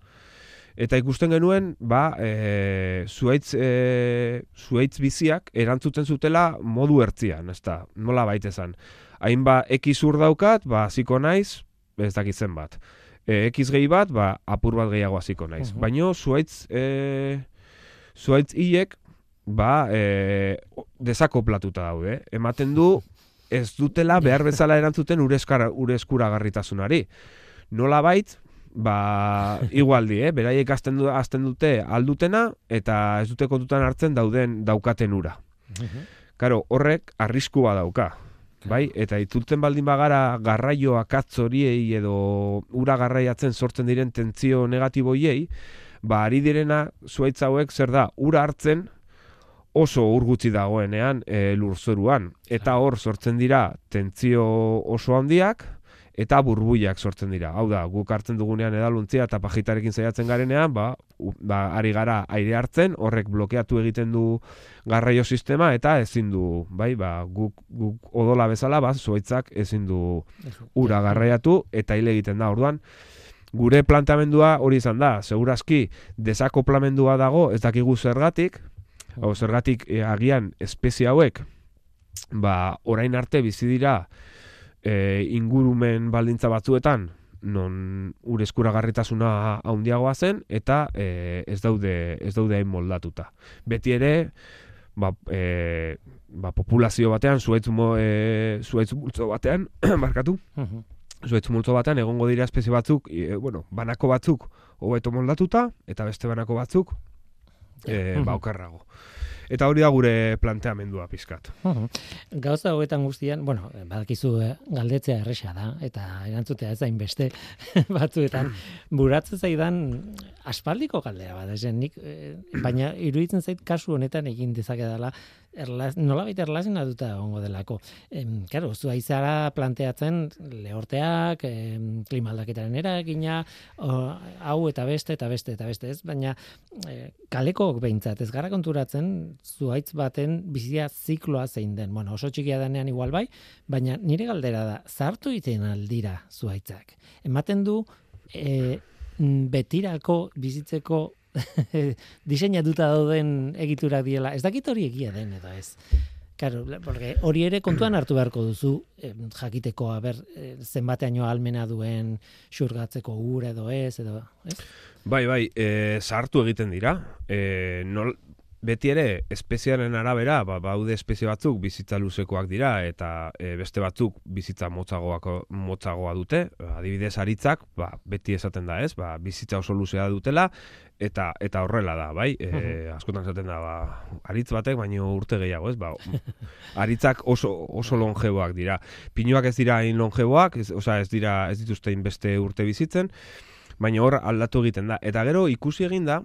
Eta ikusten genuen, ba, e, zuaitz, e, zuaitz biziak erantzuten zutela modu ertzian, ez da, nola baitezan. Hain ba, ekizur daukat, ba, ziko naiz, ez dakitzen bat e, X gehi bat, ba, apur bat gehiago hasiko naiz. Uh Baino zuaitz e, zuaitz hiek ba, e, desakoplatuta daude. Ematen du <laughs> ez dutela behar bezala erantzuten ureskara eskuragarritasunari. Nola bait, ba, <laughs> igualdi, eh? beraiek azten, du, azten dute aldutena eta ez dute kontutan hartzen dauden daukaten ura. Karo, horrek arriskua dauka. Bai, eta itzultzen baldin bagara garraioa katz horiei edo ura garraiatzen sortzen diren tentzio negatiboiei, ba ari direna zuaitz hauek zer da, ura hartzen oso urgutzi dagoenean e, lurzoruan. Eta hor sortzen dira tentzio oso handiak, eta burbuiak sortzen dira. Hau da, guk hartzen dugunean edaluntzia eta pajitarekin zaiatzen garenean, ba, ba, ari gara aire hartzen, horrek blokeatu egiten du garraio sistema eta ezin du, bai, ba, guk, guk odola bezala, ba, zuaitzak ezin du ura garraiatu eta hile egiten da. Orduan, gure planteamendua hori izan da, segurazki desakoplamendua dago, ez dakigu zergatik, hau zergatik e, agian espezie hauek, ba, orain arte bizi dira, e, ingurumen baldintza batzuetan non ur eskuragarritasuna handiagoa zen eta e, ez daude ez daude hain moldatuta. Beti ere ba, e, ba, populazio batean zuaitz mo e, multzo batean <clears throat> markatu. Zuaitz multzo batean egongo dira espezie batzuk, e, bueno, banako batzuk hobeto moldatuta eta beste banako batzuk e, ba okerrago. Eta hori da gure planteamendua pizkat. Gauza hoetan guztian, bueno, badakizu eh, galdetzea erresa da, eta erantzutea ez zain beste <laughs> batzuetan. <clears throat> Buratzen zaidan aspaldiko galdera bat, nik, eh, baina iruditzen zait kasu honetan egin dezake dela, erlaz, nola baita erlazena duta ongo delako. Em, claro, zu aizara planteatzen lehorteak, em, klimaldaketaren eragina, hau eta beste, eta beste, eta beste ez, baina e, kaleko behintzat, ez gara konturatzen, zuaitz baten bizia zikloa zein den. Bueno, oso txikia denean igual bai, baina nire galdera da, zartu iten aldira zuaitzak. Ematen du, e, betirako bizitzeko <laughs> diseinatuta dauden egitura diela. Ez dakit hori egia den edo ez. Claro, porque hori ere kontuan hartu beharko duzu eh, jakiteko aber eh, zenbateaino almena duen xurgatzeko ura edo ez edo, ez? Bai, bai, eh sartu egiten dira. Eh nol, beti ere espeziaren arabera, ba, baude espezie batzuk bizitza luzekoak dira eta e, beste batzuk bizitza motzagoak motzagoa dute. Adibidez aritzak, ba, beti esaten da, ez? Ba, bizitza oso luzea dutela eta eta horrela da, bai? E, askotan esaten da, ba, aritz batek baino urte gehiago, ez? Ba, aritzak oso oso longeboak dira. Pinuak ez dira hain longeboak, ez, osea, ez dira ez dituzte beste urte bizitzen, baina hor aldatu egiten da. Eta gero ikusi egin da,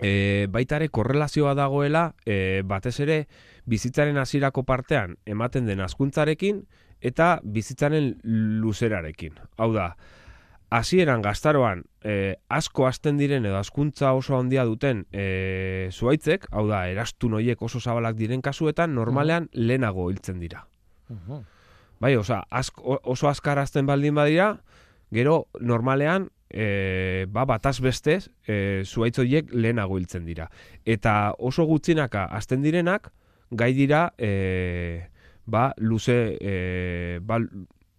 e, baita ere korrelazioa dagoela e, batez ere bizitzaren hasierako partean ematen den askuntzarekin eta bizitzaren luzerarekin. Hau da, hasieran gaztaroan e, asko hasten diren edo askuntza oso handia duten e, zuaitzek, hau da, erastu noiek oso zabalak diren kasuetan, normalean lehenago hiltzen dira. Bai, oza, asko, oso askarazten baldin badira, gero normalean e, ba, bataz bestez, e, zuaitz horiek lehenago hiltzen dira. Eta oso gutxinaka azten direnak, gai dira, e, ba, luze, e, ba,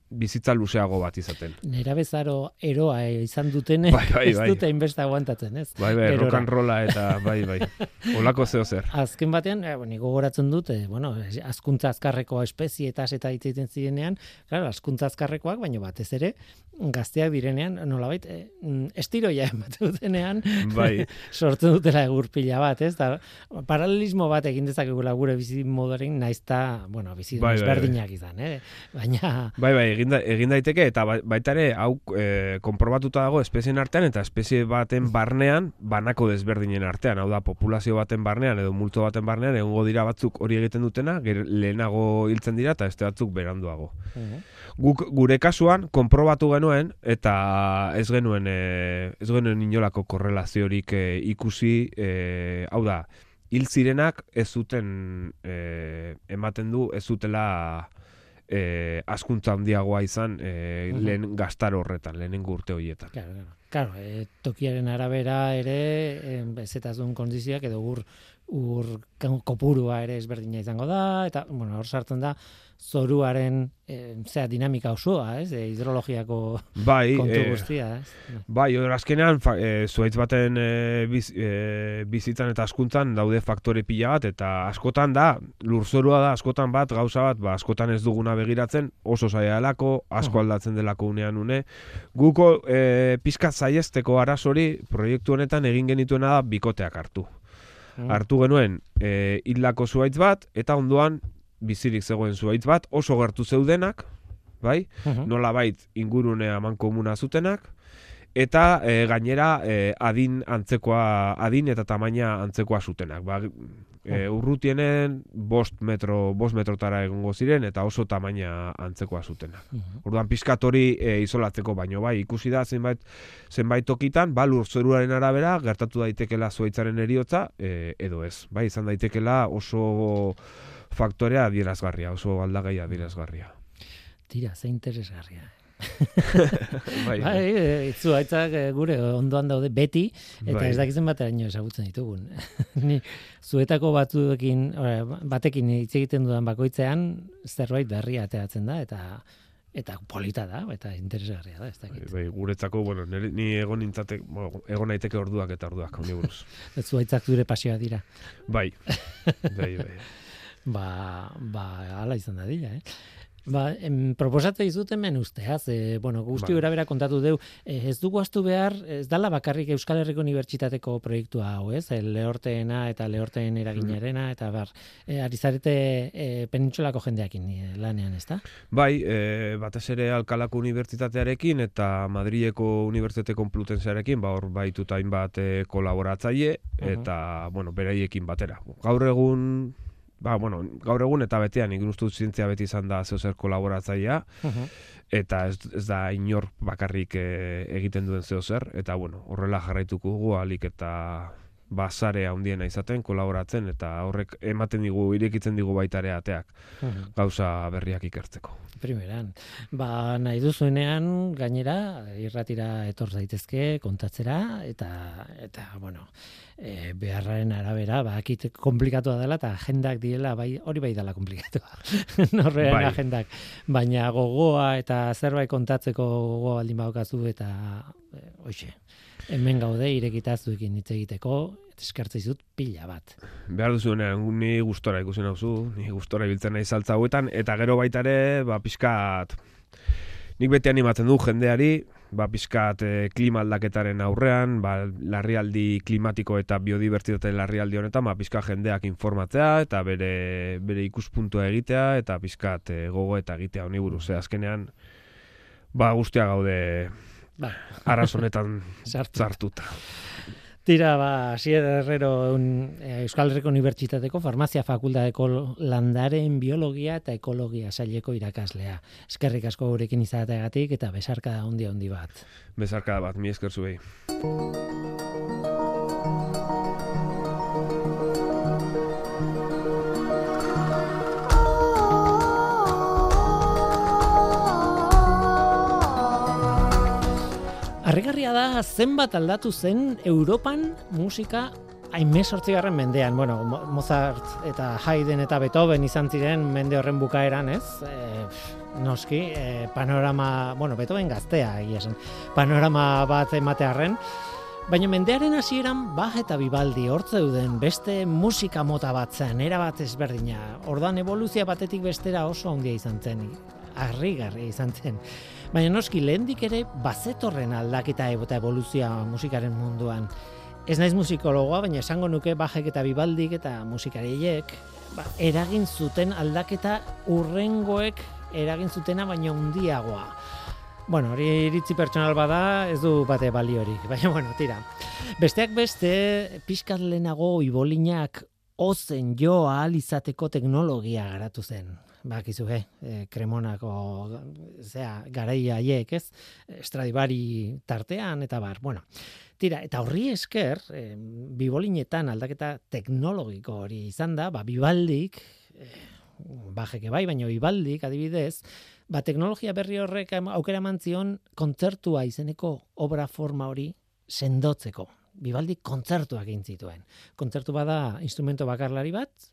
bizitza luzeago bat izaten. Nera bezaro eroa izan dutene, Bai, bai, ez bai. dute inbeste aguantatzen, ez? Bai, bai, Erora. rolla eta bai, bai. <laughs> Olako zeo zer. Azken batean, eh, bueno, gogoratzen dut, eh, bueno, azkuntza azkarreko espezietas eta hitz egiten zirenean, claro, azkuntza azkarrekoak, baina batez ere, gazteak direnean, nolabait, eh, mm, estiroia <laughs> ematen dutenean, Bai, <laughs> sortzen dutela egur pila bat, ez? Da, paralelismo bat egin dezakegula gure bizi modoren, naizta, bueno, bizi Bai, bai, bai. izan, eh? Baina, bai, bai, egin, da, egin daiteke eta ba- baita ere hau e, konprobatuta dago espezien artean eta espezie baten barnean banako desberdinen artean, hau da populazio baten barnean edo multo baten barnean egongo dira batzuk hori egiten dutena, lehenago hiltzen dira eta beste batzuk beranduago. Guk gure kasuan konprobatu genuen eta ez genuen e, ez genuen inolako korrelaziorik e, ikusi, e, hau da, hil zirenak ez zuten e, ematen du ez zutela e, askuntza handiagoa izan e, Mhm. lehen gastar horretan, lehenengo urte horietan. Claro, claro. Claro, e, tokiaren arabera ere e, bezetazun kondizioak edo ur ur kopurua ere ezberdina izango da eta bueno, hor sartzen da zoruaren e, zea dinamika osoa, ez? E, hidrologiako Bai, kontu e, guztia, ez? Bai, hor azkenean fa, e, zuhaitz baten e, biz, e, bizitzan eta askuntzan daude faktore pila bat eta askotan da, lurzorua da askotan bat, gauza bat, ba, askotan ez duguna begiratzen, oso zaila delako, asko aldatzen delako unean une. Guko e, pizkat zaiesteko arazori proiektu honetan egin genituena da bikoteak hartu. Mm. Hartu genuen e, hildako zuhaitz bat eta ondoan bizirik zegoen zuhaitz bat, oso gertu zeudenak, bai? Mhm. nolabait ingurune aman komuna zutenak, eta e, gainera e, adin antzekoa, adin eta tamaina antzekoa zutenak. Ba, e, urrutienen bost metro, bost metrotara egongo ziren, eta oso tamaina antzekoa zutenak. Mhm. Orduan pizkat hori e, isolatzeko baino bai ikusi da zenbait zenbait tokitan ba lurzoruaren arabera gertatu daitekela zuaitzaren eriotza e, edo ez. Bai izan daitekela oso faktorea adierazgarria, oso aldagai adierazgarria. Tira, ze interesgarria. <laughs> Bai, Bai, e, zuhaitzak e, gure ondoan daude beti, eta Bai. ez dakizen bateraino ezagutzen ditugun. <laughs> Ni zuetako batzuekin, ora, batekin hitz egiten dudan bakoitzean, zerbait berria ateratzen da, eta eta polita da, eta interesgarria da, ez dakit. Bai, guretzako, bueno, nire, ni egon nintzate, bueno, egon naiteke orduak eta orduak, honi buruz. <laughs> Zuhaitzak zure pasioa dira. Bai, bai, bai. Ba, ba, ala izan da dira, eh? Ba, em, proposatze dizut hemen usteaz, e, bueno, guzti gura bera kontatu deu, e, ez dugu astu behar, ez dala bakarrik Euskal Herriko Unibertsitateko proiektua hau, ez? E, lehorteena eta lehorteen eraginarena, eta bar, e, ari zarete e, penintxolako jendeakin e, lanean, ez da? Bai, e, batez ere Alkalako Unibertsitatearekin eta Madrileko Unibertsitate Complutensearekin, ba hor baituta hainbat e, kolaboratzaile eta bueno, beraiekin batera. Gaur egun Ba, bueno, gaur egun eta betean dut zientzia beti izan da zeo zer kolaboratzailea eta ez, ez da inor bakarrik e, egiten duen zeo zer eta bueno, horrela jarraituko dugu alik eta basare handiena izaten kolaboratzen eta horrek ematen digu irekitzen digu baita ere ateak gauza berriak ikertzeko. Primeran. Ba, nahi duzuenean, gainera, irratira etor daitezke kontatzera, eta, eta bueno, e, beharraren arabera, ba, akit komplikatua dela, eta agendak diela, bai, hori bai dela komplikatua. <laughs> Norrean Bai. agendak. Baina gogoa eta zerbait kontatzeko gogoa baldin baukazu, eta, e, hoxe, hemen gaude irekitazuekin hitz egiteko, eskertzei zut pila bat. Behar duzuenean, ni gustora ikusi nauzu, ni gustora ibiltzen nahi saltza hauetan, eta gero baita ere, ba, pixkat, nik beti animatzen du jendeari, ba, pixkat eh, klima aldaketaren aurrean, ba, larrialdi klimatiko eta biodibertsitate larrialdi honetan, ba, pixkat jendeak informatzea, eta bere, bere ikuspuntua egitea, eta pixkat eh, gogo eta egitea honi buruz, eh, azkenean, ba, guztia gaude Ba, <laughs> sartu. zartuta. Tira, ba, Asier Herrero un, eh, Euskal Herriko Unibertsitateko Farmazia Fakultateko landaren biologia eta ekologia saileko irakaslea. Eskerrik asko gurekin izateagatik eta besarka handi handi bat. Bezarka bat, mi esker zuei. Harrigarria da zenbat aldatu zen Europan musika garren mendean, bueno, Mozart eta Haydn eta Beethoven izan ziren mende horren bukaeran, ez? E, noski, e, panorama, bueno, Beethoven gaztea, esan, panorama bat ematearen, Baina mendearen hasieran Bach eta Vivaldi hortze duden beste musika mota bat zen, era bat ezberdina. Ordan evoluzia batetik bestera oso handia izan zen, harrigarri izan zen. Baina noski lehendik ere bazetorren aldaketa eta evoluzia musikaren munduan. Ez naiz musikologoa, baina esango nuke Bachek eta Vivaldik eta musikariek ba, eragin zuten aldaketa urrengoek eragin zutena baina handiagoa. Bueno, hori iritzi pertsonal bada, ez du bate baliorik. Baina, bueno, tira. Besteak beste, pixkat lehenago ibolinak ozen jo ahal izateko teknologia garatu zen. Bakizu, eh? E, kremonako, zera, garaia haiek, ez? Estradibari tartean, eta bar, bueno. Tira, eta horri esker, e, bibolinetan aldaketa teknologiko hori izan da, ba, bibaldik, e, bajeke bai, baina bibaldik, adibidez, ba, teknologia berri horrek aukera mantzion kontzertua izeneko obra forma hori sendotzeko. Bibaldi kontzertuak egin zituen. Kontzertu bada instrumento bakarlari bat,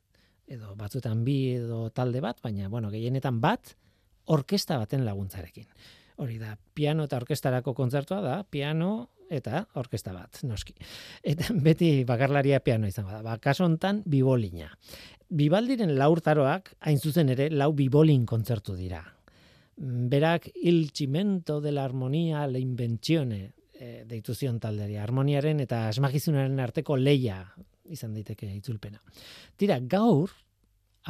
edo batzuetan bi edo talde bat, baina bueno, gehienetan bat orkesta baten laguntzarekin. Hori da, piano eta orkestarako kontzertua da, piano eta orkesta bat, noski. Eta <laughs> beti bakarlaria piano izango da. Ba, kaso hontan bibolina. Bibaldiren laurtaroak hain zuzen ere lau bibolin kontzertu dira berak il cimento de la armonía la invenzione e, deitu zion talderi harmoniaren eta asmakizunaren arteko leia izan daiteke itzulpena. Tira, gaur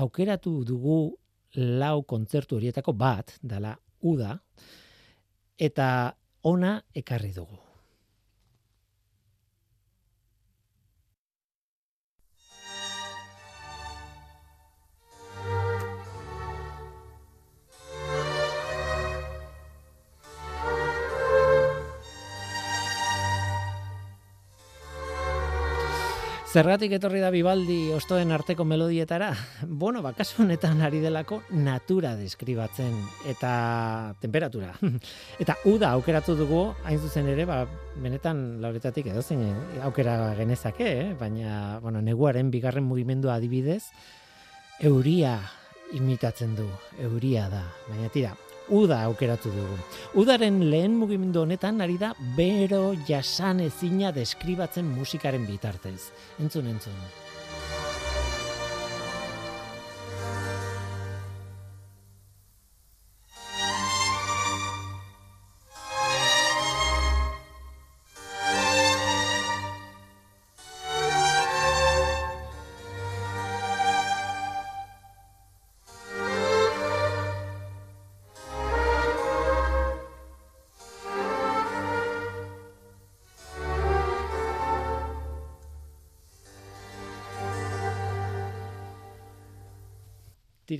aukeratu dugu lau kontzertu horietako bat, dala uda, eta ona ekarri dugu. Zergatik etorri da Bibaldi ostoen arteko melodietara? <laughs> Bueno, bakasu honetan ari delako natura deskribatzen eta temperatura. <laughs> eta uda aukeratu dugu, hain zuzen ere, ba, benetan lauretatik edo zen aukera genezake, eh? baina bueno, neguaren bigarren mugimendu adibidez, euria imitatzen du, euria da. Baina tira, uda aukeratu dugu. Udaren lehen mugimendu honetan ari da bero jasan ezina deskribatzen musikaren bitartez. Entzun, entzun.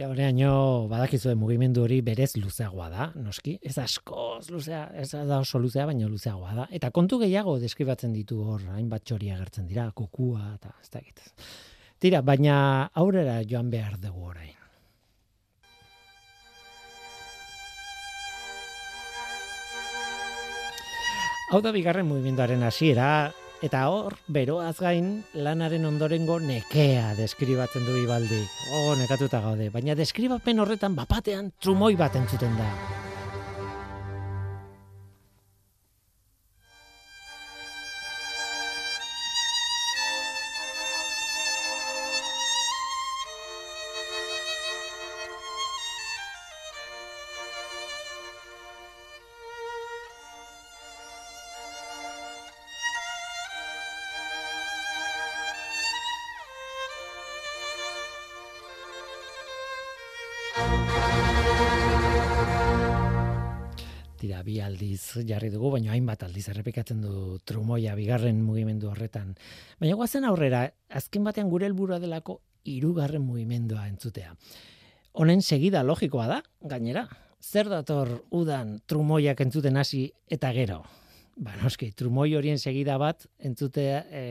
Tira horreaino badakizue mugimendu hori berez luzeagoa da, noski. Ez askoz luzea, ez da oso luzea, baina luzeagoa da. Eta kontu gehiago deskribatzen ditu hor, hainbat txori agertzen dira, kokua eta ez da Tira, baina aurrera joan behar dugu orain. Hau da bigarren mugimenduaren hasiera, Eta hor, beroaz gain, lanaren ondorengo nekea deskribatzen du ibaldi. Oh, nekatuta gaude. Baina deskribapen horretan bapatean trumoi bat entzuten da. Jarri dugu, baina hainbat aldiz errepikatzen du trumoia bigarren mugimendu horretan. Baina guazen aurrera, azken batean gure helburua delako hirugarren mugimendua entzutea. Honen segida logikoa da, gainera. Zer dator udan trumoiak entzuten hasi eta gero? Ba, noski, trumoi horien segida bat entzutea, e,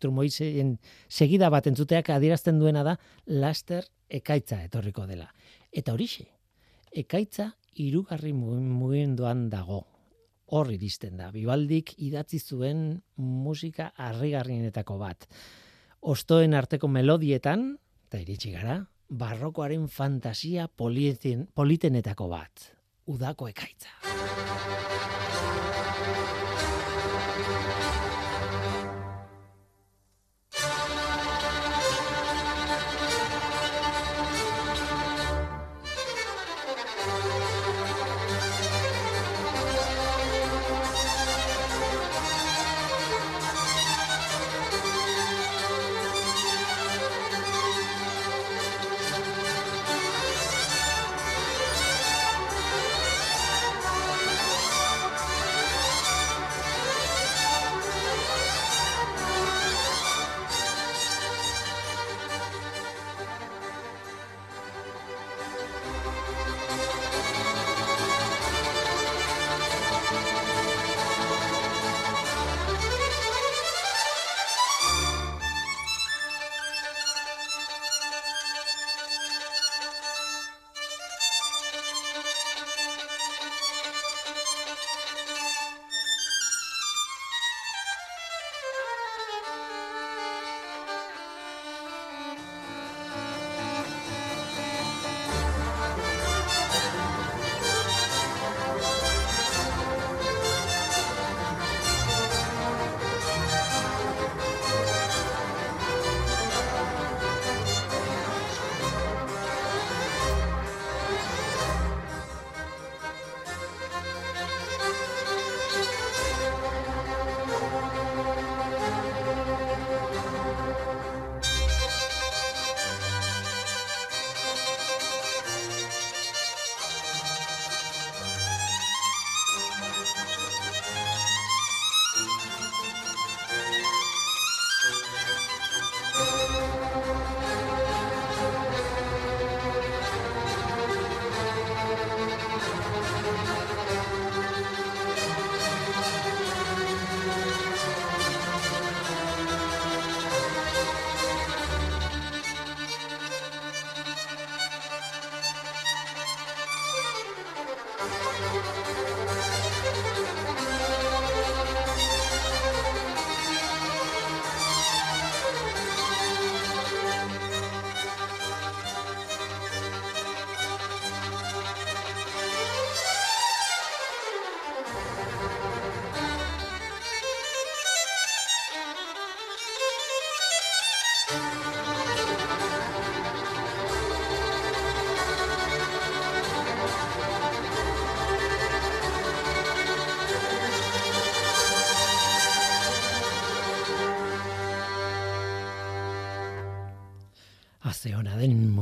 trumoi segida bat entzuteak adierazten duena da laster ekaitza etorriko dela. Eta horixe, ekaitza irugarri mugimenduan dago hor iristen da. Bibaldik idatzi zuen musika harrigarrienetako bat. Ostoen arteko melodietan, eta iritsi gara, barrokoaren fantasia politen, politenetako bat, udako ekaitza.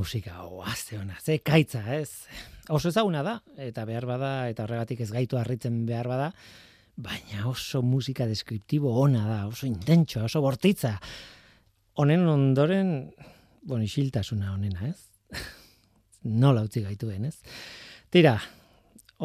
Musika, o, aze ona, ze kaitza, ez? Oso ezaguna da, eta behar bada, eta horregatik ez gaitu harritzen behar bada, baina oso musika deskriptibo ona da, oso intentxo, oso bortitza. Honen ondoren, bueno, isiltasuna honena, ez? <laughs> Nola utzi gaituen, ez? Tira,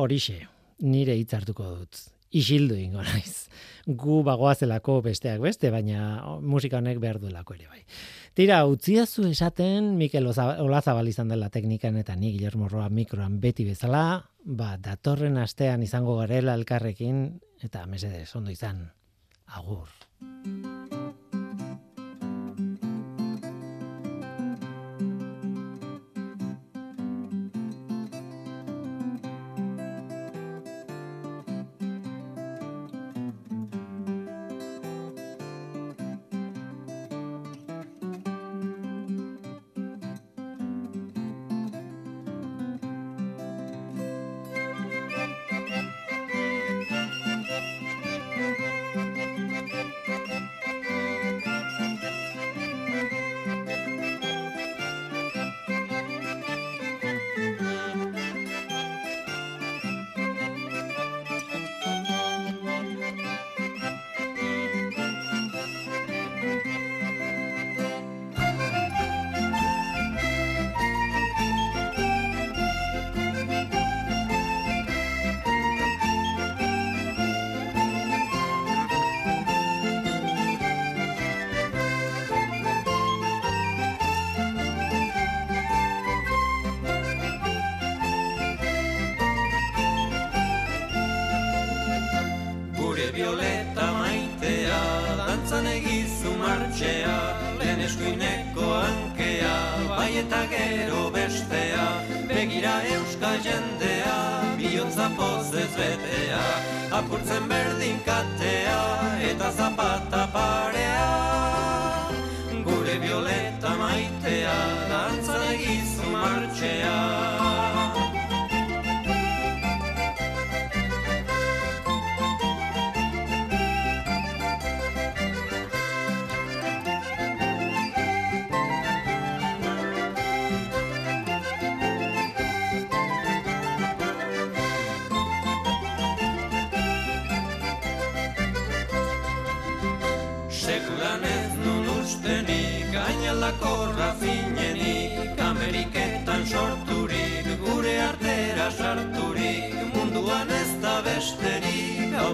horixe, nire hitz hartuko dut. Isildu ingo naiz. Gu bagoazelako besteak beste, baina musika honek behar duelako ere bai. Tira, utziazu esaten Mikel Olazabal izan dela teknikan eta ni Guillermo Roa mikroan beti bezala, ba, datorren astean izango garela elkarrekin eta mesedez, ondo izan. Agur. Betea, apurtzen berdin katea, eta zapata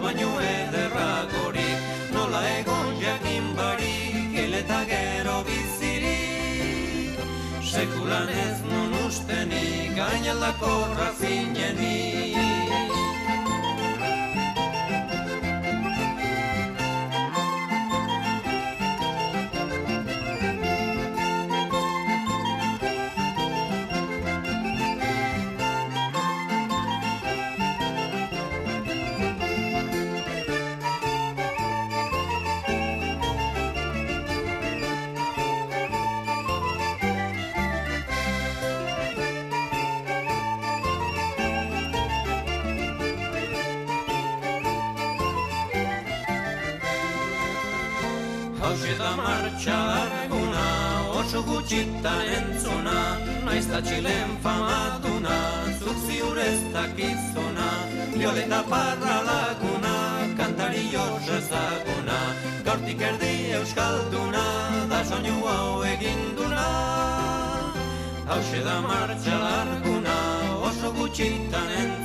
baino ederragorik. Nola egon jakin barik Eleta gero bizirik. Sekulan ez nun ustenik Gainalako rafinenik gutxitan entzuna, naiz da txilen famatuna, zuk ziurez dakizuna, violeta parra laguna, kantari jos ezaguna, gaurtik erdi euskalduna, da soinu hau eginduna. Hau da martxa larguna, oso gutxitan entzuna,